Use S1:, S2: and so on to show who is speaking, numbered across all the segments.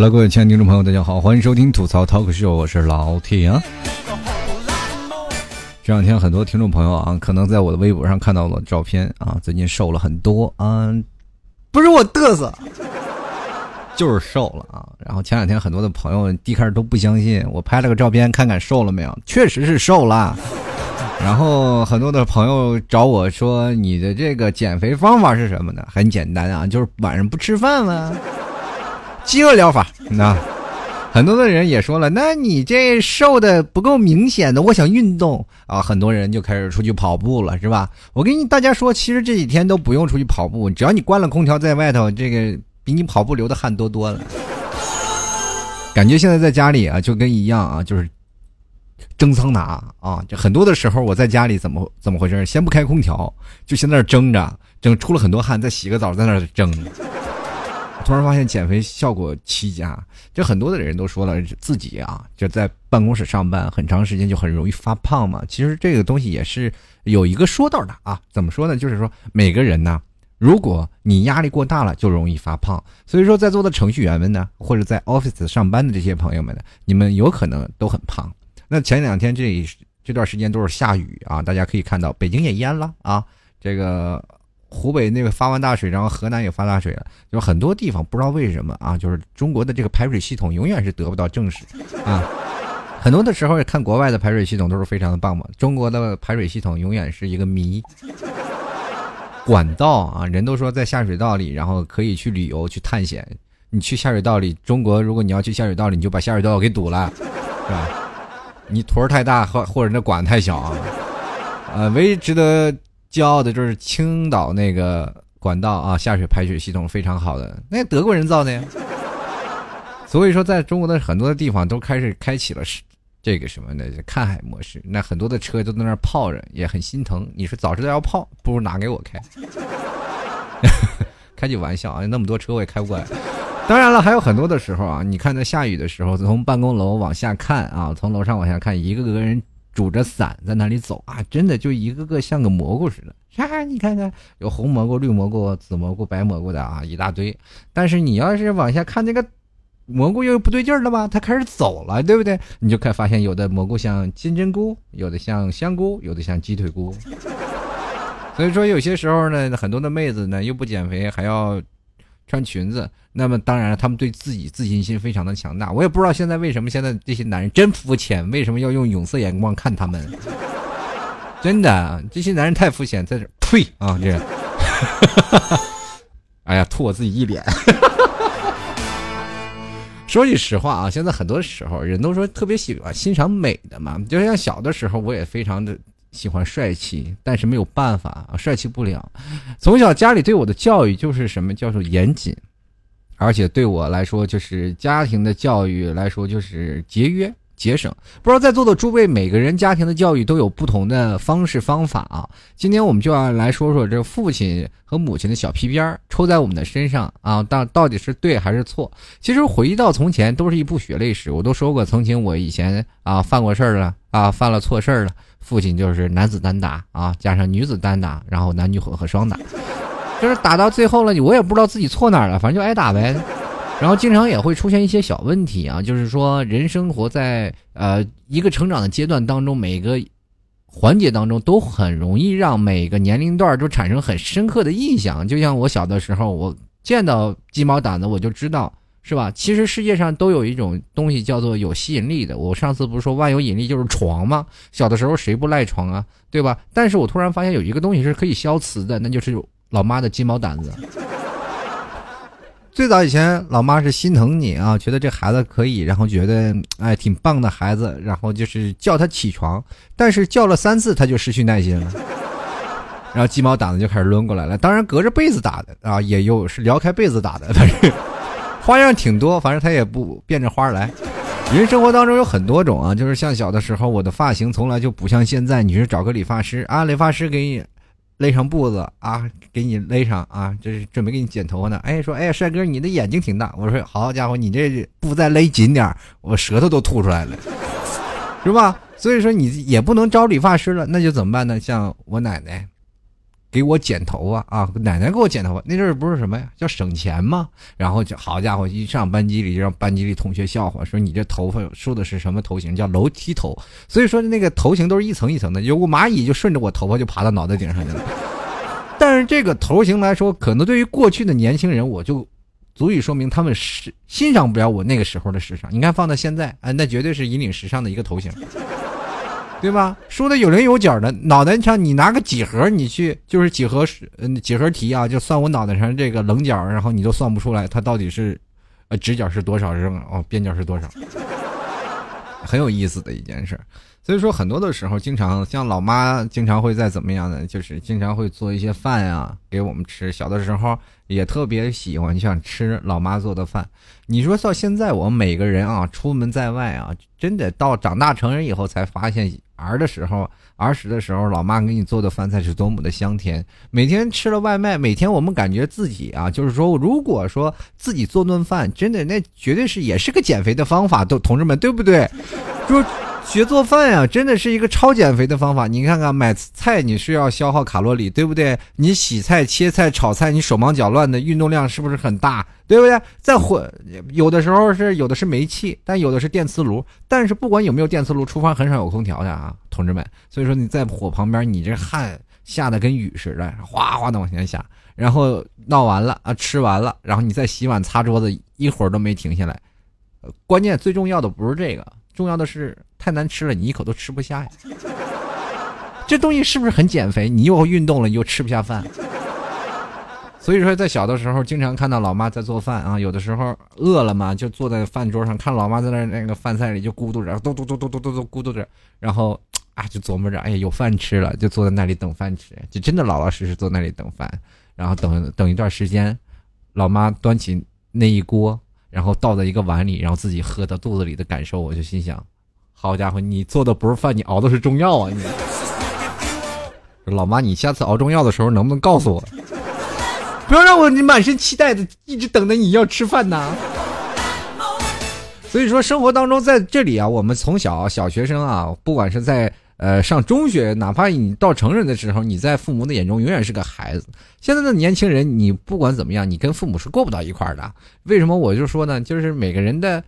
S1: Hello，各位亲爱的听众朋友，大家好，欢迎收听吐槽 Talk Show，我是老铁啊。这两天很多听众朋友啊，可能在我的微博上看到了照片啊，最近瘦了很多啊，不是我嘚瑟，就是瘦了啊。然后前两天很多的朋友一开始都不相信，我拍了个照片看看瘦了没有，确实是瘦了。然后很多的朋友找我说：“你的这个减肥方法是什么呢？”很简单啊，就是晚上不吃饭嘛，饥饿疗法。那很多的人也说了：“那你这瘦的不够明显的，我想运动啊。”很多人就开始出去跑步了，是吧？我跟你大家说，其实这几天都不用出去跑步，只要你关了空调在外头，这个比你跑步流的汗多多了。感觉现在在家里啊，就跟一样啊，就是。蒸桑拿啊，就很多的时候我在家里怎么怎么回事？先不开空调，就先在那蒸着，蒸出了很多汗，再洗个澡，在那蒸。突然发现减肥效果奇佳，就很多的人都说了自己啊，就在办公室上班很长时间就很容易发胖嘛。其实这个东西也是有一个说道的啊，怎么说呢？就是说每个人呢，如果你压力过大了，就容易发胖。所以说在座的程序员们呢，或者在 office 上班的这些朋友们呢，你们有可能都很胖。那前两天这这段时间都是下雨啊，大家可以看到北京也淹了啊，这个湖北那个发完大水，然后河南也发大水了，就很多地方不知道为什么啊，就是中国的这个排水系统永远是得不到正视啊，很多的时候看国外的排水系统都是非常的棒嘛，中国的排水系统永远是一个谜。管道啊，人都说在下水道里，然后可以去旅游去探险，你去下水道里，中国如果你要去下水道里，你就把下水道给堵了，是吧？你坨儿太大，或或者那管太小啊，呃，唯一值得骄傲的就是青岛那个管道啊，下水排水系统非常好的，那德国人造的呀。所以说，在中国的很多的地方都开始开启了是这个什么的看海模式，那很多的车都在那儿泡着，也很心疼。你说早知道要泡，不如拿给我开。开句玩笑啊，那么多车我也开不过来。当然了，还有很多的时候啊，你看在下雨的时候，从办公楼往下看啊，从楼上往下看，一个个人拄着伞在那里走啊，真的就一个个像个蘑菇似的。啥？你看看，有红蘑菇、绿蘑菇、紫蘑菇、白蘑菇的啊，一大堆。但是你要是往下看，那个蘑菇又不对劲了吧？它开始走了，对不对？你就看发现有的蘑菇像金针菇，有的像香菇，有的像鸡腿菇。所以说，有些时候呢，很多的妹子呢又不减肥，还要。穿裙子，那么当然了，他们对自己自信心非常的强大。我也不知道现在为什么现在这些男人真肤浅，为什么要用有色眼光看他们？真的，这些男人太肤浅，在这呸啊！这，哎呀，吐我自己一脸。说句实话啊，现在很多时候人都说特别喜欢欣赏美的嘛，就像小的时候，我也非常的。喜欢帅气，但是没有办法啊，帅气不了。从小家里对我的教育就是什么叫做严谨，而且对我来说就是家庭的教育来说就是节约节省。不知道在座的诸位，每个人家庭的教育都有不同的方式方法啊。今天我们就要来说说这父亲和母亲的小皮鞭抽在我们的身上啊，到到底是对还是错？其实回忆到从前，都是一部血泪史。我都说过，曾经我以前啊犯过事儿了啊，犯了错事儿了。父亲就是男子单打啊，加上女子单打，然后男女混合双打，就是打到最后了，我也不知道自己错哪儿了，反正就挨打呗。然后经常也会出现一些小问题啊，就是说人生活在呃一个成长的阶段当中，每个环节当中都很容易让每个年龄段都产生很深刻的印象。就像我小的时候，我见到鸡毛掸子，我就知道。是吧？其实世界上都有一种东西叫做有吸引力的。我上次不是说万有引力就是床吗？小的时候谁不赖床啊？对吧？但是我突然发现有一个东西是可以消磁的，那就是老妈的鸡毛掸子。最早以前，老妈是心疼你啊，觉得这孩子可以，然后觉得哎挺棒的孩子，然后就是叫他起床，但是叫了三次他就失去耐心了，然后鸡毛掸子就开始抡过来了。当然隔着被子打的啊，也有是撩开被子打的，反正。花样挺多，反正他也不变着花来。人生活当中有很多种啊，就是像小的时候，我的发型从来就不像现在，你是找个理发师啊，理发师给你勒上布子啊，给你勒上啊，这是准备给你剪头发呢。哎，说哎，帅哥，你的眼睛挺大。我说好家伙，你这布再勒紧点我舌头都吐出来了，是吧？所以说你也不能招理发师了，那就怎么办呢？像我奶奶，给我剪头发啊，奶奶给我剪头发。那阵儿不是什么呀，叫省钱吗？然后就好家伙，一上班级里就让班级里同学笑话，说你这头发梳的是什么头型？叫楼梯头。所以说那个头型都是一层一层的，有个蚂蚁就顺着我头发就爬到脑袋顶上去了。但是这个头型来说，可能对于过去的年轻人，我就。足以说明他们是欣赏不了我那个时候的时尚。你看放到现在，啊，那绝对是引领时尚的一个头型，对吧？说的有棱有角的脑袋上，你拿个几何，你去就是几何嗯几何题啊，就算我脑袋上这个棱角，然后你都算不出来它到底是，呃，直角是多少，是哦，边角是多少，很有意思的一件事。所以说，很多的时候，经常像老妈经常会在怎么样呢？就是经常会做一些饭啊给我们吃。小的时候也特别喜欢想吃老妈做的饭。你说到现在，我们每个人啊，出门在外啊，真的到长大成人以后才发现，儿的时候、儿时的时候，老妈给你做的饭菜是多么的香甜。每天吃了外卖，每天我们感觉自己啊，就是说，如果说自己做顿饭，真的那绝对是也是个减肥的方法，都同志们对不对？就。学做饭呀，真的是一个超减肥的方法。你看看买菜，你是要消耗卡路里，对不对？你洗菜、切菜、炒菜，你手忙脚乱的，运动量是不是很大？对不对？再火，有的时候是有的是煤气，但有的是电磁炉。但是不管有没有电磁炉，厨房很少有空调的啊，同志们。所以说你在火旁边，你这汗下的跟雨似的，哗哗的往前下。然后闹完了啊，吃完了，然后你再洗碗、擦桌子，一会儿都没停下来。关键最重要的不是这个。重要的是太难吃了，你一口都吃不下呀。这东西是不是很减肥？你又运动了，你又吃不下饭。所以说，在小的时候，经常看到老妈在做饭啊。有的时候饿了嘛，就坐在饭桌上，看老妈在那那个饭菜里就咕嘟着，嘟嘟嘟嘟嘟嘟嘟咕嘟着，然后啊，就琢磨着，哎呀，有饭吃了，就坐在那里等饭吃，就真的老老实实坐那里等饭。然后等等一段时间，老妈端起那一锅。然后倒在一个碗里，然后自己喝到肚子里的感受，我就心想：好家伙，你做的不是饭，你熬的是中药啊！你老妈，你下次熬中药的时候能不能告诉我？不要让我你满身期待的一直等着你要吃饭呢。所以说，生活当中在这里啊，我们从小小学生啊，不管是在。呃，上中学，哪怕你到成人的时候，你在父母的眼中永远是个孩子。现在的年轻人，你不管怎么样，你跟父母是过不到一块儿的。为什么？我就说呢，就是每个人的。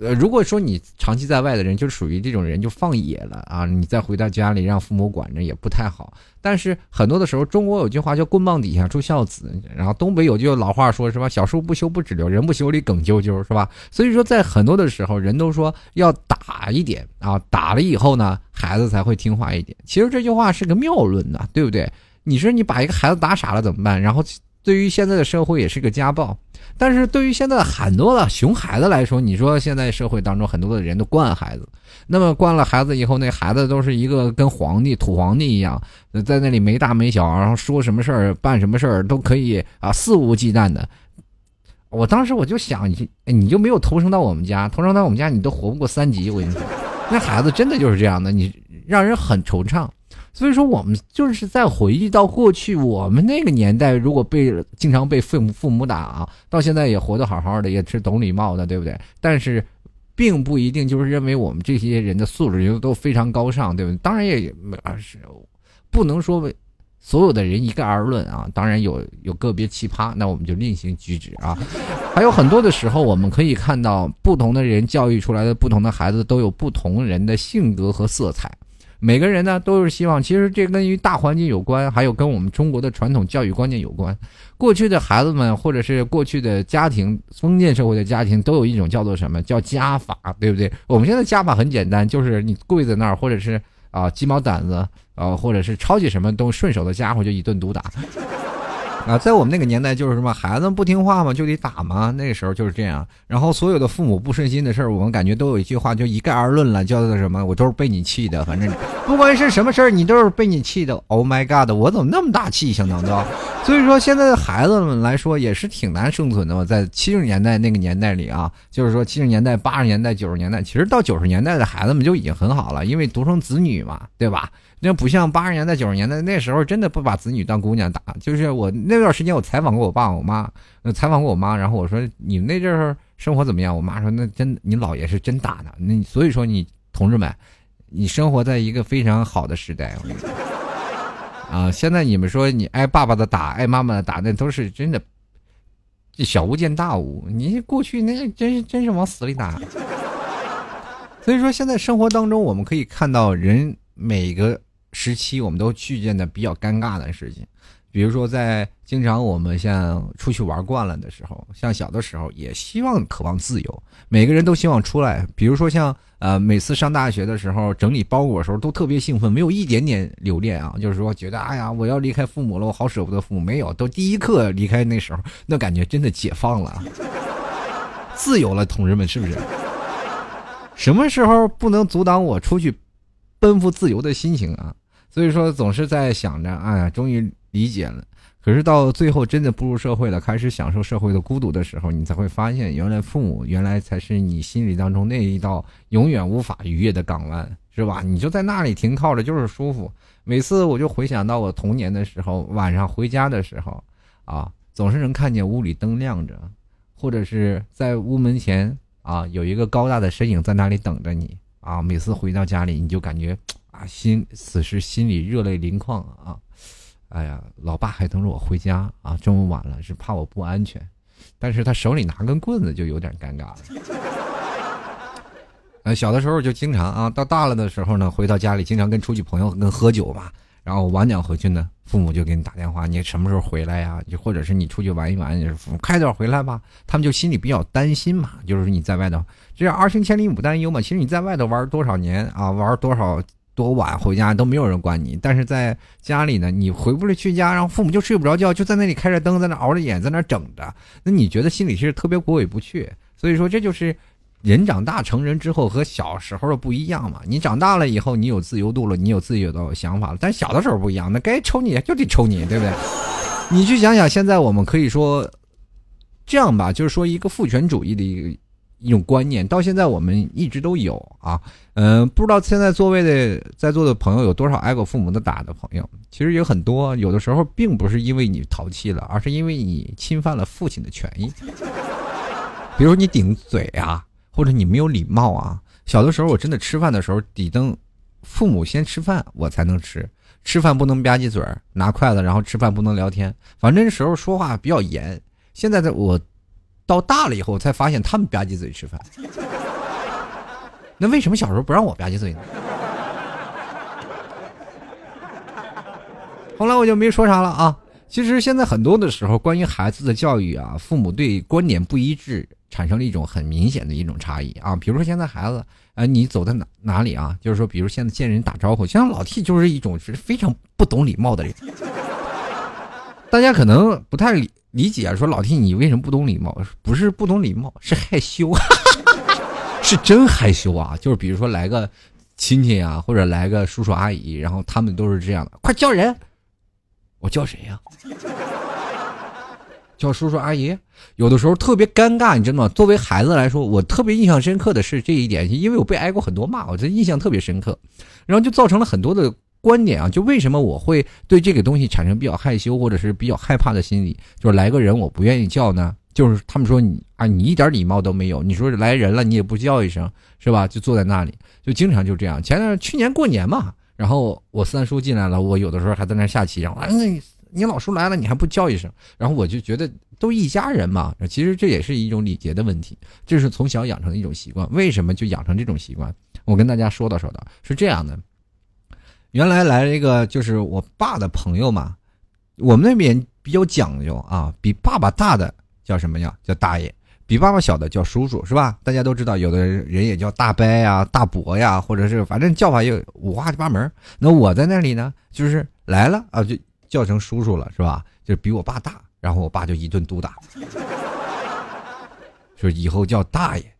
S1: 呃，如果说你长期在外的人，就属于这种人，就放野了啊！你再回到家里让父母管着也不太好。但是很多的时候，中国有句话叫“棍棒底下出孝子”，然后东北有句老话说是吧？“小树不修不直溜，人不修理梗啾啾”，是吧？所以说，在很多的时候，人都说要打一点啊，打了以后呢，孩子才会听话一点。其实这句话是个谬论呐，对不对？你说你把一个孩子打傻了怎么办？然后对于现在的社会也是个家暴。但是对于现在很多的熊孩子来说，你说现在社会当中很多的人都惯孩子，那么惯了孩子以后，那孩子都是一个跟皇帝、土皇帝一样，在那里没大没小，然后说什么事儿、办什么事儿都可以啊，肆无忌惮的。我当时我就想，你你就没有投生到我们家，投生到我们家，你都活不过三级。我跟你说，那孩子真的就是这样的，你让人很惆怅。所以说，我们就是在回忆到过去，我们那个年代，如果被经常被父母父母打，到现在也活得好好的，也是懂礼貌的，对不对？但是，并不一定就是认为我们这些人的素质就都非常高尚，对不对？当然也啊是，不能说所有的人一概而论啊。当然有有个别奇葩，那我们就另行举止啊。还有很多的时候，我们可以看到不同的人教育出来的不同的孩子，都有不同人的性格和色彩。每个人呢都是希望，其实这跟于大环境有关，还有跟我们中国的传统教育观念有关。过去的孩子们，或者是过去的家庭，封建社会的家庭，都有一种叫做什么叫家法，对不对？我们现在家法很简单，就是你跪在那儿，或者是啊鸡毛掸子，啊或者是抄起什么都顺手的家伙就一顿毒打。啊，在我们那个年代就是什么孩子不听话嘛，就得打嘛。那个时候就是这样。然后所有的父母不顺心的事儿，我们感觉都有一句话，就一概而论了，叫做什么？我都是被你气的。反正不管是什么事儿，你都是被你气的。Oh my god！我怎么那么大气性呢？对吧？所以说现在的孩子们来说也是挺难生存的嘛。在七十年代那个年代里啊，就是说七十年代、八十年代、九十年代，其实到九十年代的孩子们就已经很好了，因为独生子女嘛，对吧？那不像八十年代、九十年代那时候，真的不把子女当姑娘打。就是我那段时间，我采访过我爸、我妈，采访过我妈，然后我说：“你们那阵儿生活怎么样？”我妈说：“那真，你姥爷是真打的。”那所以说，你同志们，你生活在一个非常好的时代。啊，现在你们说你挨爸爸的打，挨妈妈的打，那都是真的，这小巫见大巫。你过去那真是真是往死里打。所以说，现在生活当中，我们可以看到人每个时期，我们都遇见的比较尴尬的事情。比如说，在经常我们像出去玩惯了的时候，像小的时候也希望渴望自由，每个人都希望出来。比如说像呃，每次上大学的时候整理包裹的时候都特别兴奋，没有一点点留恋啊，就是说觉得哎呀，我要离开父母了，我好舍不得父母。没有，都第一刻离开那时候，那感觉真的解放了，自由了，同志们是不是？什么时候不能阻挡我出去奔赴自由的心情啊？所以说总是在想着，哎呀，终于。理解了，可是到最后真的步入社会了，开始享受社会的孤独的时候，你才会发现，原来父母原来才是你心里当中那一道永远无法逾越的港湾，是吧？你就在那里停靠着，就是舒服。每次我就回想到我童年的时候，晚上回家的时候，啊，总是能看见屋里灯亮着，或者是在屋门前啊有一个高大的身影在那里等着你啊。每次回到家里，你就感觉啊心此时心里热泪盈眶啊。哎呀，老爸还等着我回家啊！这么晚了，是怕我不安全，但是他手里拿根棍子就有点尴尬了。呃，小的时候就经常啊，到大了的时候呢，回到家里经常跟出去朋友跟喝酒嘛，然后晚点回去呢，父母就给你打电话，你什么时候回来呀？或者是你出去玩一玩，快点回来吧。他们就心里比较担心嘛，就是你在外头，这样儿行千里母担忧嘛。其实你在外头玩多少年啊，玩多少。多晚回家都没有人管你，但是在家里呢，你回不了去家，然后父母就睡不着觉，就在那里开着灯，在那熬着眼，在那整着，那你觉得心里是特别过意不去。所以说，这就是人长大成人之后和小时候的不一样嘛。你长大了以后，你有自由度了，你有自己的想法了，但小的时候不一样，那该抽你就得抽你，对不对？你去想想，现在我们可以说这样吧，就是说一个父权主义的一个。一种观念到现在我们一直都有啊，嗯，不知道现在座位的在座的朋友有多少挨过父母的打的朋友？其实有很多，有的时候并不是因为你淘气了，而是因为你侵犯了父亲的权益。比如你顶嘴啊，或者你没有礼貌啊。小的时候我真的吃饭的时候，得等父母先吃饭我才能吃，吃饭不能吧唧嘴儿，拿筷子，然后吃饭不能聊天，反正那时候说话比较严。现在的我。到大了以后才发现他们吧唧嘴吃饭，那为什么小时候不让我吧唧嘴呢？后来我就没说啥了啊。其实现在很多的时候，关于孩子的教育啊，父母对观点不一致，产生了一种很明显的一种差异啊。比如说现在孩子，呃，你走在哪哪里啊？就是说，比如现在见人打招呼，像老 T 就是一种是非常不懂礼貌的人。大家可能不太理。理解说老 T，你为什么不懂礼貌？不是不懂礼貌，是害羞，是真害羞啊！就是比如说来个亲戚啊，或者来个叔叔阿姨，然后他们都是这样的，快叫人，我叫谁呀？叫叔叔阿姨。有的时候特别尴尬，你知道吗？作为孩子来说，我特别印象深刻的是这一点，因为我被挨过很多骂，我这印象特别深刻，然后就造成了很多的。观点啊，就为什么我会对这个东西产生比较害羞或者是比较害怕的心理？就是来个人我不愿意叫呢，就是他们说你啊，你一点礼貌都没有。你说来人了，你也不叫一声，是吧？就坐在那里，就经常就这样。前段去年过年嘛，然后我三叔进来了，我有的时候还在那下棋，然后啊，你老叔来了，你还不叫一声？然后我就觉得都一家人嘛，其实这也是一种礼节的问题，这是从小养成的一种习惯。为什么就养成这种习惯？我跟大家说道说道，是这样的。原来来了一个就是我爸的朋友嘛，我们那边比较讲究啊，比爸爸大的叫什么呀？叫大爷，比爸爸小的叫叔叔，是吧？大家都知道，有的人也叫大伯呀、大伯呀，或者是反正叫法也五花八门。那我在那里呢，就是来了啊，就叫成叔叔了，是吧？就比我爸大，然后我爸就一顿毒打，说以后叫大爷。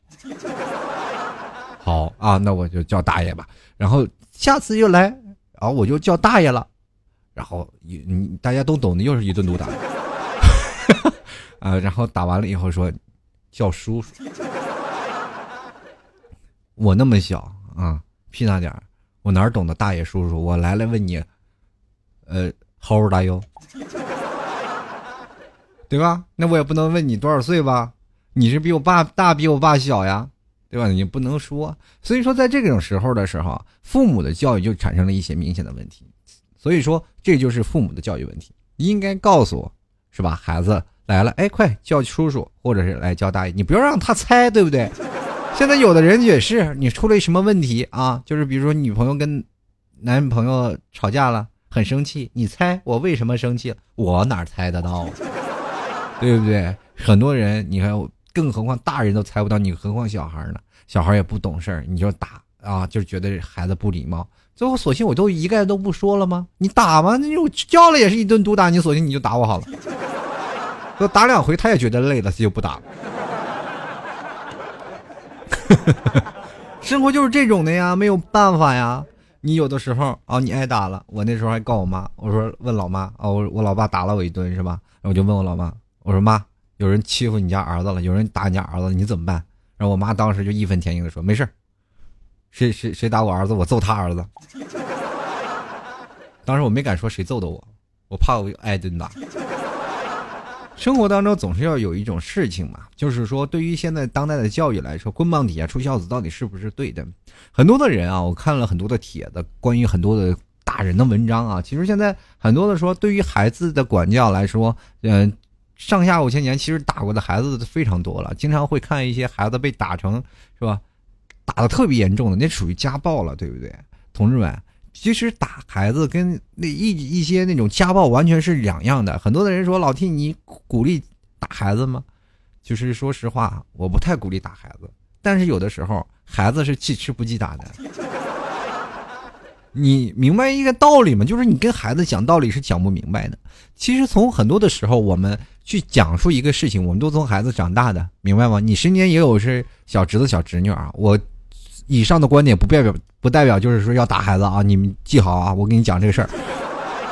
S1: 好啊，那我就叫大爷吧。然后下次又来。然后我就叫大爷了，然后你你大家都懂的，又是一顿毒打，啊，然后打完了以后说叫叔叔，我那么小啊，屁大点儿，我哪懂得大爷叔叔？我来了问你，呃，How are you？对吧？那我也不能问你多少岁吧？你是比我爸大，比我爸小呀？对吧？你不能说，所以说在这种时候的时候，父母的教育就产生了一些明显的问题。所以说，这就是父母的教育问题。应该告诉，是吧？孩子来了，哎，快叫叔叔，或者是来叫大爷，你不要让他猜，对不对？现在有的人也是，你出了什么问题啊？就是比如说女朋友跟男朋友吵架了，很生气，你猜我为什么生气？我哪猜得到？对不对？很多人，你看我，更何况大人都猜不到，你何况小孩呢？小孩也不懂事儿，你就打啊，就觉得孩子不礼貌。最后，索性我都一概都不说了吗？你打吗？那我叫了也是一顿毒打，你索性你就打我好了。说打两回，他也觉得累了，他就不打了。生活就是这种的呀，没有办法呀。你有的时候啊，你挨打了，我那时候还告我妈，我说问老妈啊，我我老爸打了我一顿是吧？然后我就问我老妈，我说妈，有人欺负你家儿子了，有人打你家儿子，你怎么办？然后我妈当时就义愤填膺的说，没事谁谁谁打我儿子，我揍他儿子。当时我没敢说谁揍的我，我怕我挨顿打。生活当中总是要有一种事情嘛，就是说对于现在当代的教育来说，棍棒底下出孝子到底是不是对的？很多的人啊，我看了很多的帖子，关于很多的大人的文章啊，其实现在很多的说，对于孩子的管教来说，嗯，上下五千年其实打过的孩子非常多了，经常会看一些孩子被打成是吧？打的特别严重的，那属于家暴了，对不对？同志们，其实打孩子跟那一一些那种家暴完全是两样的。很多的人说老 T，你鼓励打孩子吗？就是说实话，我不太鼓励打孩子。但是有的时候，孩子是记吃不记打的。你明白一个道理吗？就是你跟孩子讲道理是讲不明白的。其实从很多的时候，我们去讲述一个事情，我们都从孩子长大的，明白吗？你身边也有是小侄子、小侄女啊，我。以上的观点不代表不代表就是说要打孩子啊！你们记好啊！我跟你讲这个事儿，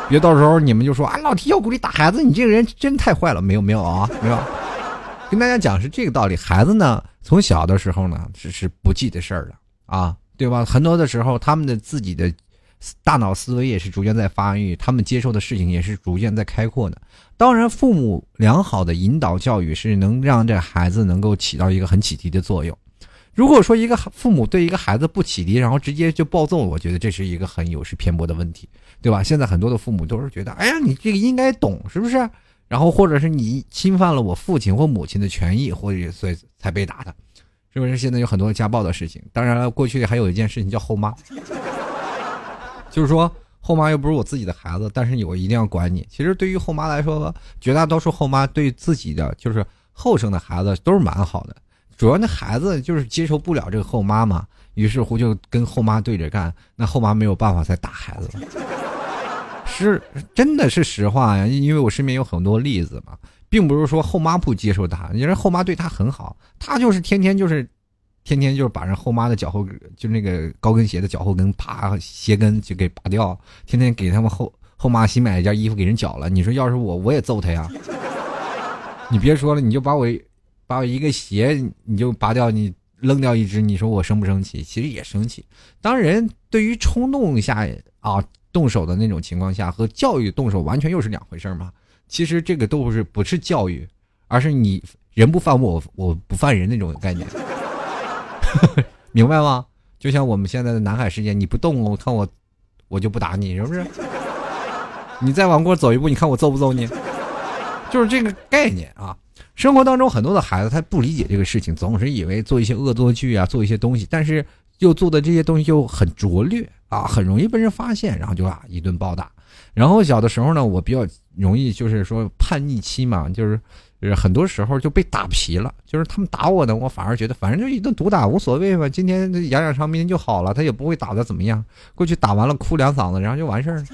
S1: 别到时候你们就说啊，老提要鼓励打孩子，你这个人真太坏了！没有没有啊，没有。跟大家讲是这个道理，孩子呢从小的时候呢只是不记的事儿了啊，对吧？很多的时候他们的自己的大脑思维也是逐渐在发育，他们接受的事情也是逐渐在开阔的。当然，父母良好的引导教育是能让这孩子能够起到一个很启迪的作用。如果说一个父母对一个孩子不启迪，然后直接就暴揍，我觉得这是一个很有失偏颇的问题，对吧？现在很多的父母都是觉得，哎呀，你这个应该懂，是不是？然后或者是你侵犯了我父亲或母亲的权益，或者所以才被打的，是不是？现在有很多家暴的事情。当然了，过去还有一件事情叫后妈，就是说后妈又不是我自己的孩子，但是我一定要管你。其实对于后妈来说，绝大多数后妈对自己的就是后生的孩子都是蛮好的。主要那孩子就是接受不了这个后妈嘛，于是乎就跟后妈对着干，那后妈没有办法再打孩子了，是真的是实话呀，因为我身边有很多例子嘛，并不是说后妈不接受他，你说后妈对他很好，他就是天天就是，天天就是把人后妈的脚后跟就那个高跟鞋的脚后跟啪鞋跟就给拔掉，天天给他们后后妈新买一件衣服给人绞了，你说要是我我也揍他呀，你别说了，你就把我。把我一个鞋你就拔掉，你扔掉一只，你说我生不生气？其实也生气。当人对于冲动下啊动手的那种情况下，和教育动手完全又是两回事嘛。其实这个都不是不是教育，而是你人不犯我，我不犯人那种概念，明白吗？就像我们现在的南海事件，你不动我看我，我就不打你，是不是？你再往过走一步，你看我揍不揍你？就是这个概念啊。生活当中很多的孩子他不理解这个事情，总是以为做一些恶作剧啊，做一些东西，但是又做的这些东西又很拙劣啊，很容易被人发现，然后就啊一顿暴打。然后小的时候呢，我比较容易就是说叛逆期嘛，就是就是很多时候就被打皮了，就是他们打我呢，我反而觉得反正就一顿毒打无所谓吧，今天养养伤，明天就好了，他也不会打的怎么样。过去打完了哭两嗓子，然后就完事儿了，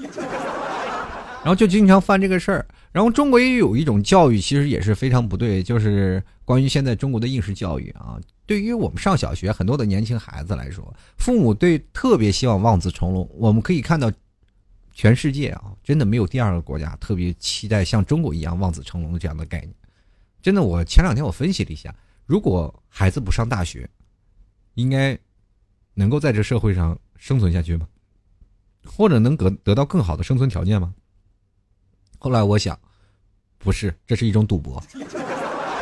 S1: 然后就经常犯这个事儿。然后中国也有一种教育，其实也是非常不对，就是关于现在中国的应试教育啊。对于我们上小学很多的年轻孩子来说，父母对特别希望望子成龙。我们可以看到，全世界啊，真的没有第二个国家特别期待像中国一样望子成龙这样的概念。真的，我前两天我分析了一下，如果孩子不上大学，应该能够在这社会上生存下去吗？或者能得得到更好的生存条件吗？后来我想，不是，这是一种赌博。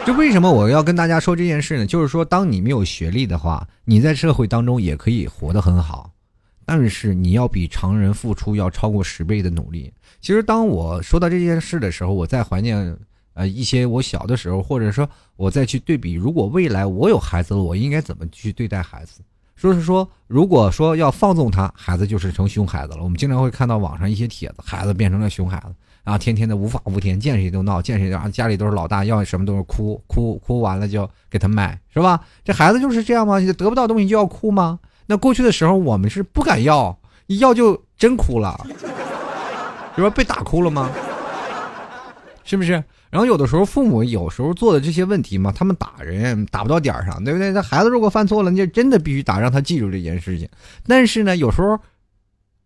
S1: 就为什么我要跟大家说这件事呢？就是说，当你没有学历的话，你在社会当中也可以活得很好；但是你要比常人付出要超过十倍的努力。其实当我说到这件事的时候，我在怀念呃一些我小的时候，或者说我再去对比，如果未来我有孩子了，我应该怎么去对待孩子？说是说，如果说要放纵他，孩子就是成熊孩子了。我们经常会看到网上一些帖子，孩子变成了熊孩子，然后天天的无法无天，见谁都闹，见谁然后家里都是老大，要什么都是哭哭哭完了就给他买，是吧？这孩子就是这样吗？得不到东西就要哭吗？那过去的时候我们是不敢要，一要就真哭了，是吧？被打哭了吗？是不是？然后有的时候父母有时候做的这些问题嘛，他们打人打不到点儿上，对不对？那孩子如果犯错了，你就真的必须打，让他记住这件事情。但是呢，有时候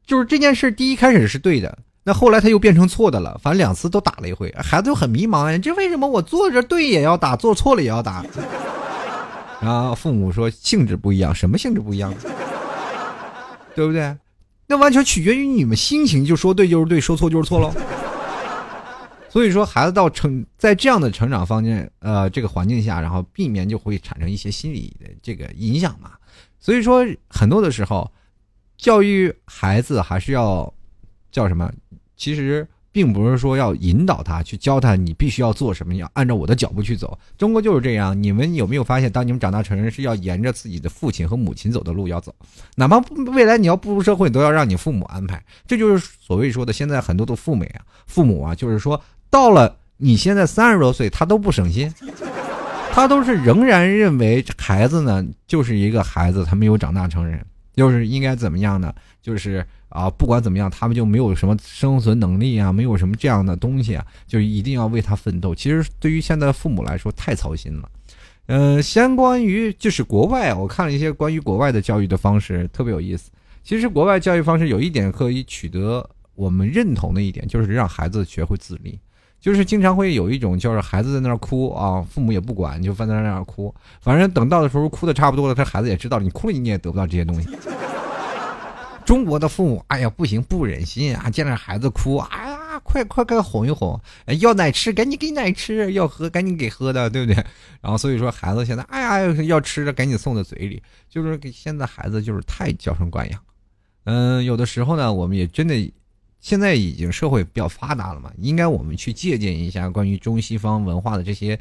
S1: 就是这件事第一开始是对的，那后来他又变成错的了，反正两次都打了一回，孩子就很迷茫呀。这为什么我做着对也要打，做错了也要打？然后父母说性质不一样，什么性质不一样？对不对？那完全取决于你们心情，就说对就是对，说错就是错喽。所以说，孩子到成在这样的成长方面，呃，这个环境下，然后避免就会产生一些心理的这个影响嘛。所以说，很多的时候，教育孩子还是要叫什么？其实。并不是说要引导他去教他，你必须要做什么，要按照我的脚步去走。中国就是这样。你们有没有发现，当你们长大成人，是要沿着自己的父亲和母亲走的路要走，哪怕未来你要步入社会，都要让你父母安排。这就是所谓说的，现在很多的父母啊，父母啊，就是说到了你现在三十多岁，他都不省心，他都是仍然认为孩子呢就是一个孩子，他没有长大成人，就是应该怎么样呢？就是啊，不管怎么样，他们就没有什么生存能力啊，没有什么这样的东西啊，就一定要为他奋斗。其实对于现在父母来说，太操心了。呃，相关于就是国外，我看了一些关于国外的教育的方式，特别有意思。其实国外教育方式有一点可以取得我们认同的一点，就是让孩子学会自立。就是经常会有一种，就是孩子在那儿哭啊，父母也不管，就放在那儿哭。反正等到的时候哭的差不多了，这孩子也知道了你哭了，你也得不到这些东西。中国的父母，哎呀，不行，不忍心啊！见着孩子哭，哎呀，快快快哄一哄！要奶吃，赶紧给奶吃；要喝，赶紧给喝的，对不对？然后所以说，孩子现在，哎呀，要吃的赶紧送到嘴里，就是给现在孩子就是太娇生惯养。嗯，有的时候呢，我们也真的，现在已经社会比较发达了嘛，应该我们去借鉴一下关于中西方文化的这些。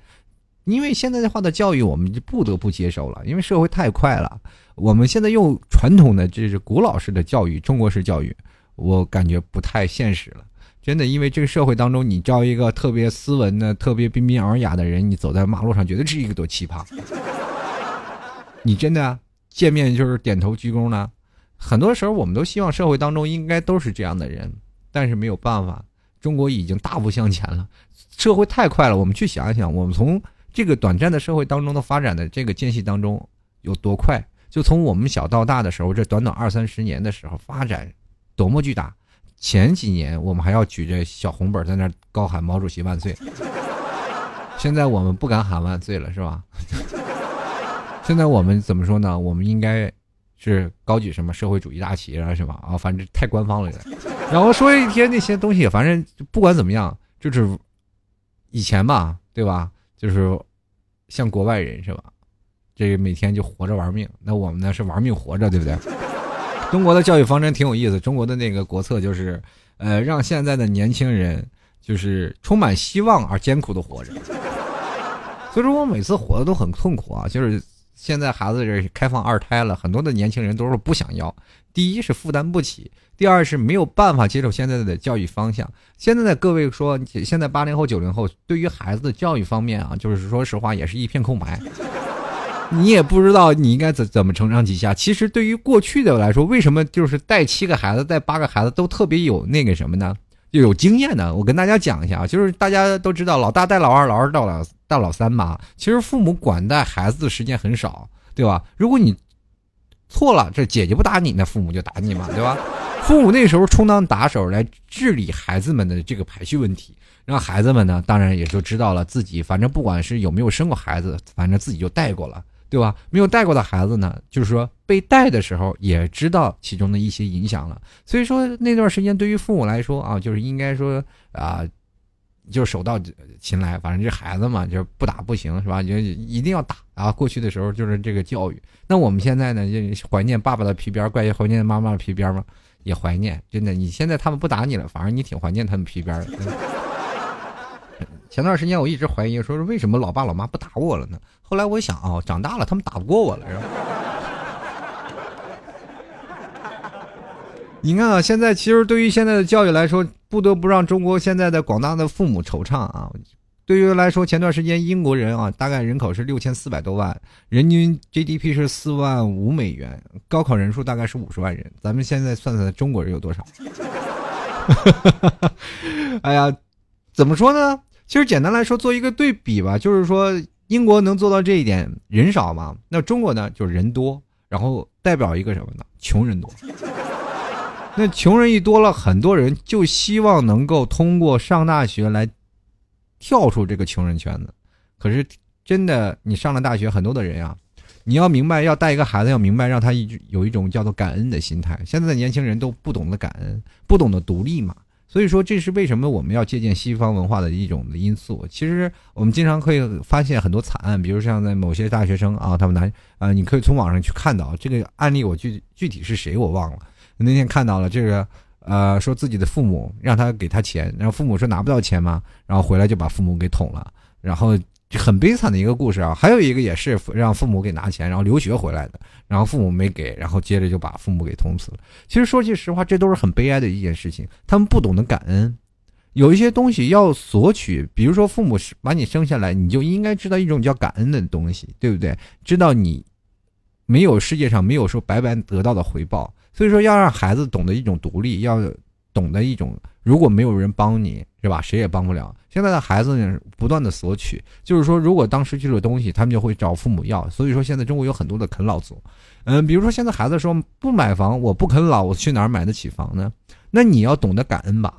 S1: 因为现在的话的教育，我们就不得不接受了。因为社会太快了，我们现在用传统的，这是古老式的教育，中国式教育，我感觉不太现实了。真的，因为这个社会当中，你招一个特别斯文的、特别彬彬尔雅的人，你走在马路上，绝对是一个多奇葩。你真的见面就是点头鞠躬呢？很多时候，我们都希望社会当中应该都是这样的人，但是没有办法，中国已经大步向前了，社会太快了。我们去想一想，我们从这个短暂的社会当中的发展的这个间隙当中有多快？就从我们小到大的时候，这短短二三十年的时候发展多么巨大。前几年我们还要举着小红本在那高喊“毛主席万岁”，现在我们不敢喊万岁了，是吧？现在我们怎么说呢？我们应该是高举什么社会主义大旗啊，是吧？啊，反正太官方了。然后说一些那些东西，反正不管怎么样，就是以前吧，对吧？就是像国外人是吧？这每天就活着玩命，那我们呢是玩命活着，对不对？中国的教育方针挺有意思，中国的那个国策就是，呃，让现在的年轻人就是充满希望而艰苦的活着。所以说我每次活的都很痛苦啊，就是现在孩子这开放二胎了，很多的年轻人都是不想要。第一是负担不起，第二是没有办法接受现在的教育方向。现在的各位说，现在八零后、九零后对于孩子的教育方面啊，就是说实话也是一片空白。你也不知道你应该怎怎么承上启下。其实对于过去的来说，为什么就是带七个孩子、带八个孩子都特别有那个什么呢？就有经验呢？我跟大家讲一下啊，就是大家都知道，老大带老二，老二带老带老三嘛。其实父母管带孩子的时间很少，对吧？如果你错了，这姐姐不打你，那父母就打你嘛，对吧？父母那时候充当打手来治理孩子们的这个排序问题，让孩子们呢，当然也就知道了自己，反正不管是有没有生过孩子，反正自己就带过了，对吧？没有带过的孩子呢，就是说被带的时候也知道其中的一些影响了。所以说那段时间对于父母来说啊，就是应该说啊，就是手到擒来，反正这孩子嘛，就是不打不行，是吧？就一定要打啊！过去的时候就是这个教育。那我们现在呢，就怀念爸爸的皮鞭，怪怀念妈妈的皮鞭吗？也怀念，真的。你现在他们不打你了，反而你挺怀念他们皮鞭的。前段时间我一直怀疑，说是为什么老爸老妈不打我了呢？后来我想啊，长大了他们打不过我了，是吧？你看啊，现在其实对于现在的教育来说，不得不让中国现在的广大的父母惆怅啊。对于来说，前段时间英国人啊，大概人口是六千四百多万，人均 GDP 是四万五美元，高考人数大概是五十万人。咱们现在算算中国人有多少？哎呀，怎么说呢？其实简单来说，做一个对比吧，就是说英国能做到这一点，人少嘛？那中国呢，就是人多，然后代表一个什么呢？穷人多。那穷人一多了，很多人就希望能够通过上大学来跳出这个穷人圈子。可是真的，你上了大学，很多的人啊，你要明白，要带一个孩子，要明白，让他一有一种叫做感恩的心态。现在的年轻人都不懂得感恩，不懂得独立嘛。所以说，这是为什么我们要借鉴西方文化的一种的因素。其实我们经常可以发现很多惨案，比如像在某些大学生啊，他们拿啊，你可以从网上去看到这个案例。我具具体是谁我忘了。那天看到了这个，呃，说自己的父母让他给他钱，然后父母说拿不到钱嘛，然后回来就把父母给捅了，然后很悲惨的一个故事啊。还有一个也是让父母给拿钱，然后留学回来的，然后父母没给，然后接着就把父母给捅死了。其实说句实话，这都是很悲哀的一件事情。他们不懂得感恩，有一些东西要索取，比如说父母是把你生下来，你就应该知道一种叫感恩的东西，对不对？知道你没有世界上没有说白白得到的回报。所以说，要让孩子懂得一种独立，要懂得一种，如果没有人帮你，是吧？谁也帮不了。现在的孩子呢，不断的索取，就是说，如果当失去了东西，他们就会找父母要。所以说，现在中国有很多的啃老族，嗯，比如说现在孩子说不买房，我不啃老，我去哪儿买得起房呢？那你要懂得感恩吧，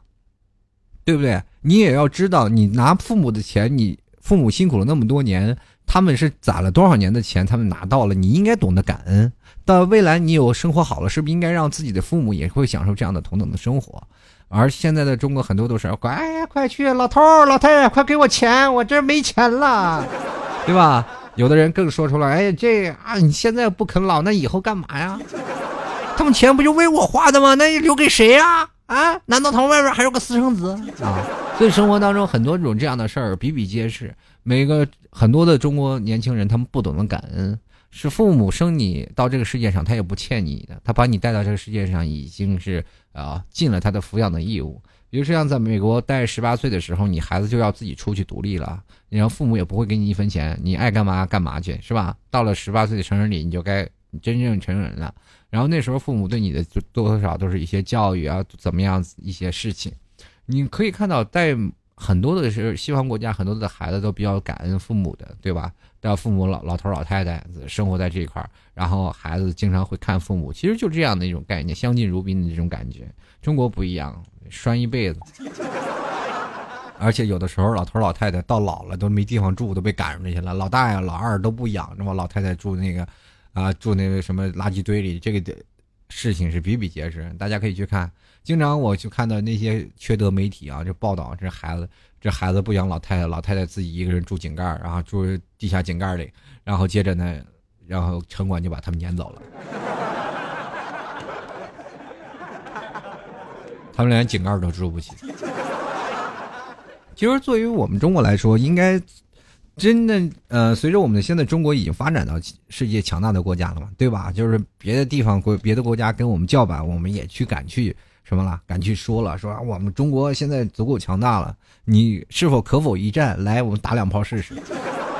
S1: 对不对？你也要知道，你拿父母的钱，你父母辛苦了那么多年，他们是攒了多少年的钱，他们拿到了，你应该懂得感恩。到未来你有生活好了，是不是应该让自己的父母也会享受这样的同等的生活？而现在的中国很多都是，哎呀，快去，老头老太太，快给我钱，我这没钱了，对吧？有的人更说出来，哎，这啊，你现在不啃老，那以后干嘛呀？他们钱不就为我花的吗？那留给谁呀？啊？难道他们外边还有个私生子啊？所以生活当中很多种这样的事儿比比皆是，每个很多的中国年轻人他们不懂得感恩。是父母生你到这个世界上，他也不欠你的，他把你带到这个世界上，已经是啊尽了他的抚养的义务。比如说像在美国带十八岁的时候，你孩子就要自己出去独立了，然后父母也不会给你一分钱，你爱干嘛干嘛去，是吧？到了十八岁的成人礼，你就该真正成人了。然后那时候父母对你的多多少都是一些教育啊，怎么样一些事情，你可以看到在。很多的是西方国家，很多的孩子都比较感恩父母的，对吧？让父母老老头老太太生活在这一块儿，然后孩子经常会看父母，其实就这样的一种概念，相敬如宾的这种感觉。中国不一样，拴一辈子，而且有的时候老头老太太到老了都没地方住，都被赶出去了。老大呀、老二都不养，那么，老太太住那个啊，住那个什么垃圾堆里，这个事情是比比皆是，大家可以去看。经常我就看到那些缺德媒体啊，就报道这孩子，这孩子不养老太太，老太太自己一个人住井盖然后住地下井盖里，然后接着呢，然后城管就把他们撵走了，他们连井盖都住不起。其实，作为我们中国来说，应该真的呃，随着我们的现在中国已经发展到世界强大的国家了嘛，对吧？就是别的地方国别的国家跟我们叫板，我们也去敢去。什么了？敢去说了，说我们中国现在足够强大了，你是否可否一战？来，我们打两炮试试。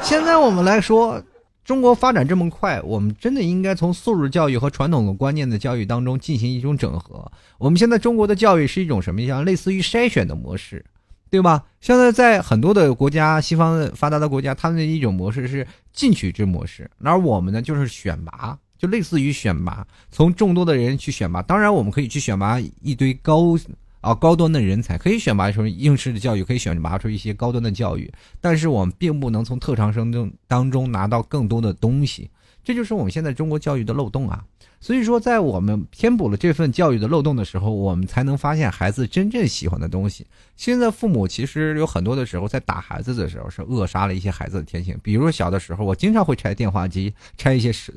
S1: 现在我们来说，中国发展这么快，我们真的应该从素质教育和传统的观念的教育当中进行一种整合。我们现在中国的教育是一种什么样？类似于筛选的模式，对吧？现在在很多的国家，西方发达的国家，他们的一种模式是进取制模式，而我们呢，就是选拔。就类似于选拔，从众多的人去选拔。当然，我们可以去选拔一堆高啊高端的人才，可以选拔出应试的教育，可以选拔出一些高端的教育。但是，我们并不能从特长生中当中拿到更多的东西。这就是我们现在中国教育的漏洞啊！所以说，在我们填补了这份教育的漏洞的时候，我们才能发现孩子真正喜欢的东西。现在父母其实有很多的时候在打孩子的时候，是扼杀了一些孩子的天性。比如小的时候，我经常会拆电话机，拆一些是。